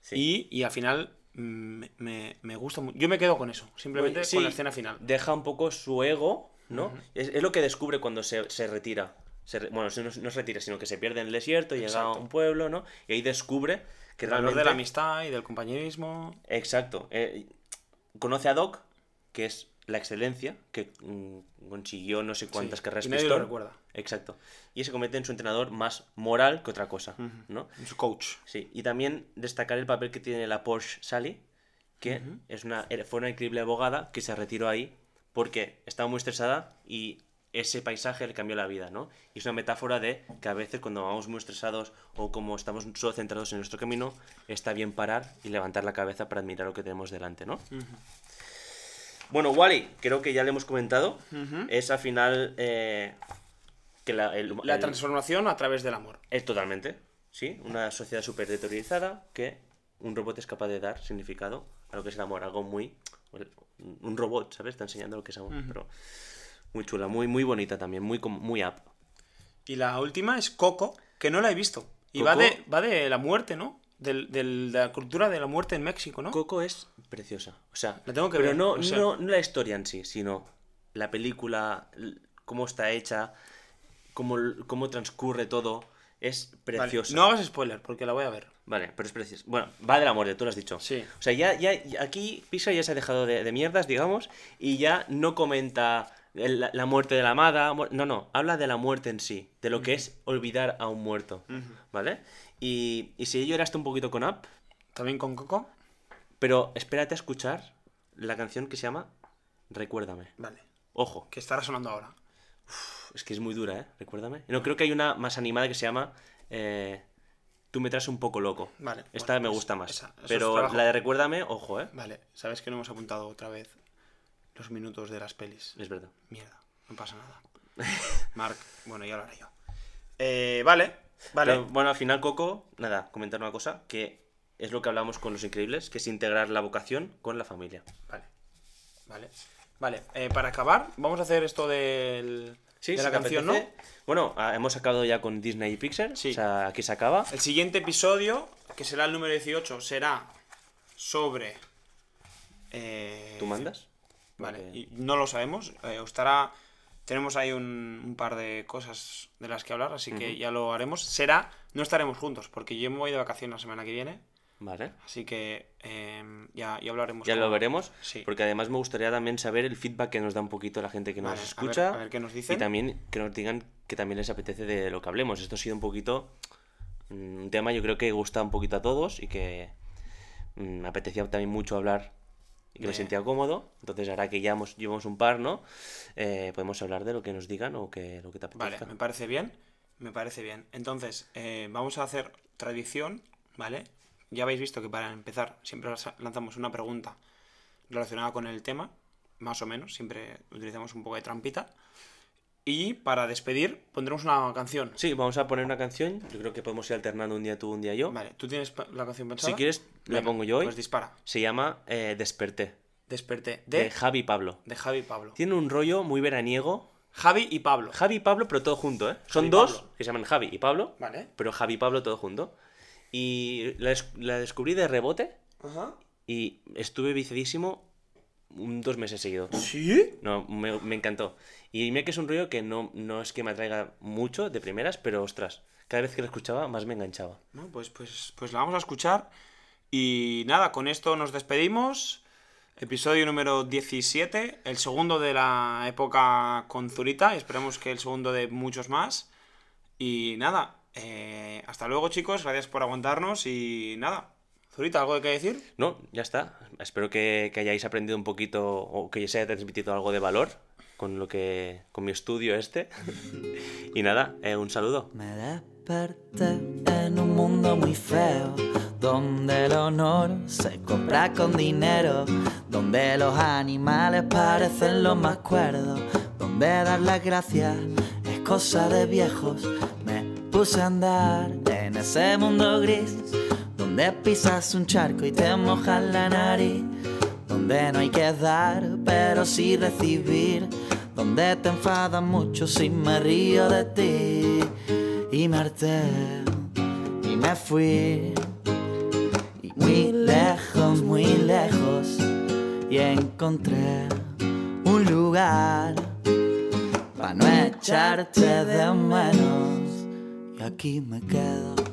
Sí. Y, y al final mm, me, me gusta mucho. Yo me quedo con eso, simplemente Sí, con la escena final. Deja un poco su ego, ¿no? es, es lo que descubre cuando se, se retira. Se bueno, no, no se retira, sino que se pierde en el desierto, llega a un pueblo, ¿no? Y ahí descubre que El valor de la amistad y del compañerismo. Exacto. eh, conoce a Doc, que es la excelencia, que mm, consiguió no sé cuántas Sí, carreras y nadie lo recuerda. Exacto. Y se convierte en su entrenador más moral que otra cosa, ¿no? Su coach. Sí, y también destacar el papel que tiene la Porsche Sally, que es una, fue una increíble abogada que se retiró ahí porque estaba muy estresada y ese paisaje le cambió la vida, ¿no? Y es una metáfora de que a veces cuando vamos muy estresados o como estamos solo centrados en nuestro camino, está bien parar y levantar la cabeza para admirar lo que tenemos delante, ¿no? Bueno, Wally, creo que ya le hemos comentado. Es al final eh, que la, el- La el- transformación a través del amor. es totalmente, sí, una sociedad súper deteriorizada que un robot es capaz de dar significado a lo que es el amor, algo muy... Un robot, ¿sabes? Está enseñando lo que es amor, pero muy chula, muy, muy bonita también, muy, muy up. Y la última es Coco, que no la he visto. Y va de, va de la muerte, ¿no? Del, del- de la cultura de la muerte en México, ¿no? Coco es preciosa, o sea, La tengo que pero ver, no, o sea- no, no la historia en sí, sino la película, cómo está hecha, cómo, cómo transcurre todo, es Vale, preciosa. No hagas spoiler, porque la voy a ver. Vale, pero es precioso. Bueno, va de la muerte, tú lo has dicho. Sí. O sea, ya, ya, aquí Pixar ya se ha dejado de, de mierdas, digamos, y ya no comenta la, la muerte de la amada. No, no, habla de la muerte en sí, de lo que es olvidar a un muerto. ¿Vale? Y, y si yo lloraste un poquito con Up, También con Coco. pero espérate a escuchar la canción que se llama Recuérdame. Vale. Ojo, Que estará sonando ahora. es que es muy dura, ¿eh? Recuérdame. No, creo que hay una más animada que se llama eh, Tú me traes un poco loco. Vale, Esta bueno, me pues gusta más. esa- pero la de Recuérdame, ojo, ¿eh? Vale, sabes que no hemos apuntado otra vez los minutos de las pelis. Es verdad. Mierda, no pasa nada. Mark, bueno, ya lo haré yo. Eh, vale, vale. Pero, bueno, al final, Coco, nada, comentar una cosa, que es lo que hablamos con Los Increíbles, que es integrar la vocación con la familia. Vale. Vale. Vale, eh, para acabar, vamos a hacer esto del, Sí, de la canción, apetece. Bueno, ah, hemos acabado ya con Disney y Pixar, Sí. o sea, aquí se acaba. ¿no? El siguiente episodio, que será el número 18, será sobre... eh, ¿Tú mandas? Vale, Porque- y no lo sabemos. eh, estará. Tenemos ahí un, un par de cosas de las que hablar, así que ya lo haremos. Será, no estaremos juntos, porque yo me voy de vacaciones la semana que viene. Vale. Así que eh, ya, ya hablaremos. Ya con- lo veremos, Sí. porque además me gustaría también saber el feedback que nos da un poquito la gente que nos Vale, a ver- escucha. a ver qué nos dicen. Y también que nos digan que también les apetece de lo que hablemos. Esto ha sido un poquito mm, un tema yo creo que gusta un poquito a todos y que mm, me apetecía también mucho hablar y que me De- sentía cómodo. Entonces ahora que ya hemos, llevamos un par, ¿no? Eh, podemos hablar de lo que nos digan o que lo que te Vale, apetezca. me parece bien. Me parece bien. Entonces, eh, vamos a hacer tradición, ¿vale? Ya habéis visto que para empezar siempre lanza- lanzamos una pregunta relacionada con el tema, más o menos, siempre utilizamos un poco de trampita. Y para despedir pondremos una canción. Sí, vamos a poner una canción. Yo creo que podemos ir alternando un día tú, un día yo. Vale, ¿tú tienes la canción pensada? Si quieres, la pongo yo hoy. Pues dispara. Se llama eh, Desperté, Desperté. de, De, Javi Pablo. de Javi y Pablo. Tiene un rollo muy veraniego. Javi y Pablo. Javi y Pablo, pero todo junto, ¿eh? Son Javi dos Pablo. que se llaman Javi y Pablo, Vale. pero Javi y Pablo todo junto. Y la, la descubrí de rebote Ajá. y estuve viciadísimo un, dos meses seguidos. ¿Sí? No, me, me encantó. Y mira que es un rollo que no, no es que me atraiga mucho de primeras, pero ostras, cada vez que lo escuchaba más me enganchaba. No, pues, pues, pues la vamos a escuchar. Y nada, con esto nos despedimos. Episodio número 17, el segundo de la época con Zurita. y Esperemos que el segundo de muchos más. Y nada, eh, hasta luego chicos, gracias por aguantarnos y nada. Zurita, ¿algo que decir? No, ya está. Espero que, que hayáis aprendido un poquito o que se haya transmitido algo de valor con lo que con mi estudio este. y nada, eh, un saludo. Me desperté en un mundo muy feo, donde el honor se compra con dinero, donde los animales parecen los más cuerdos, donde dar las gracias es cosa de viejos. Me puse a andar en ese mundo gris, donde pisas un charco y te mojas la nariz, donde no hay que dar, pero sí recibir, donde te enfadas mucho si me río de ti. Y me harté y me fui, y muy lejos, muy lejos, y encontré un lugar para no echarte de menos. Y aquí me quedo.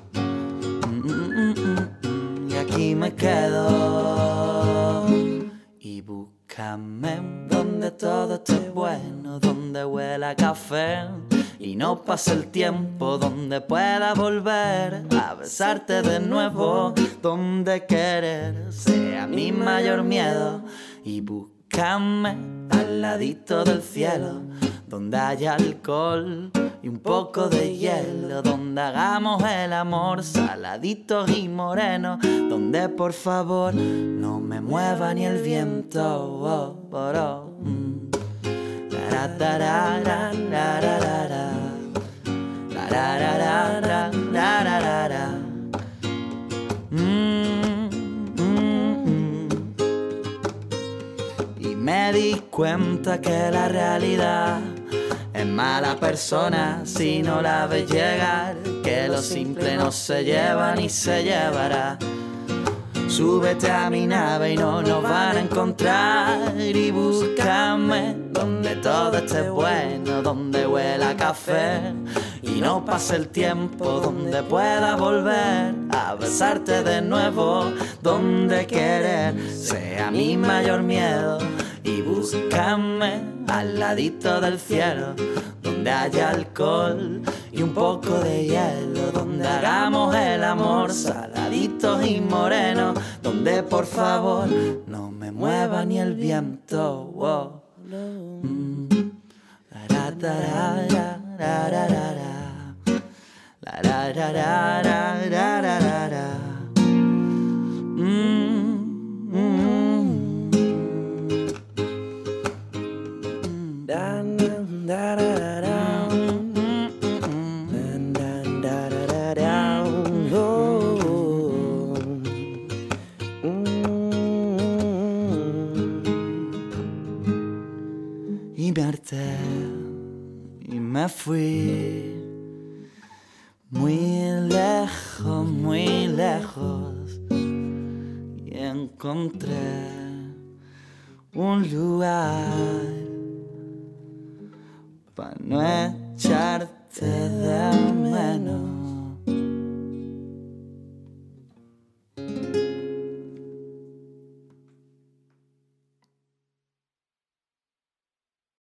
Aquí me quedo. Y búscame donde todo esté bueno, donde huela café. Y no pase el tiempo donde pueda volver a besarte de nuevo, donde querer sea mi mayor miedo. Y búscame al ladito del cielo, donde haya alcohol y un poco de hielo, donde hagamos el amor saladitos y morenos, donde por favor no me mueva ni el viento. Oh, oh. Y me di cuenta que la realidad es mala persona si no la ves llegar, que lo simple no se lleva ni se llevará. Súbete a mi nave y no nos van a encontrar y búscame donde todo esté bueno, donde huela café y no pase el tiempo donde pueda volver a besarte de nuevo, donde querer sea mi mayor miedo. Y búscame al ladito del cielo, donde haya alcohol y un poco de hielo, donde hagamos el amor saladitos y morenos, donde por favor no me mueva ni el viento. Mm. Y me harté y me fui muy lejos, muy lejos y encontré un lugar para no echarte de menos.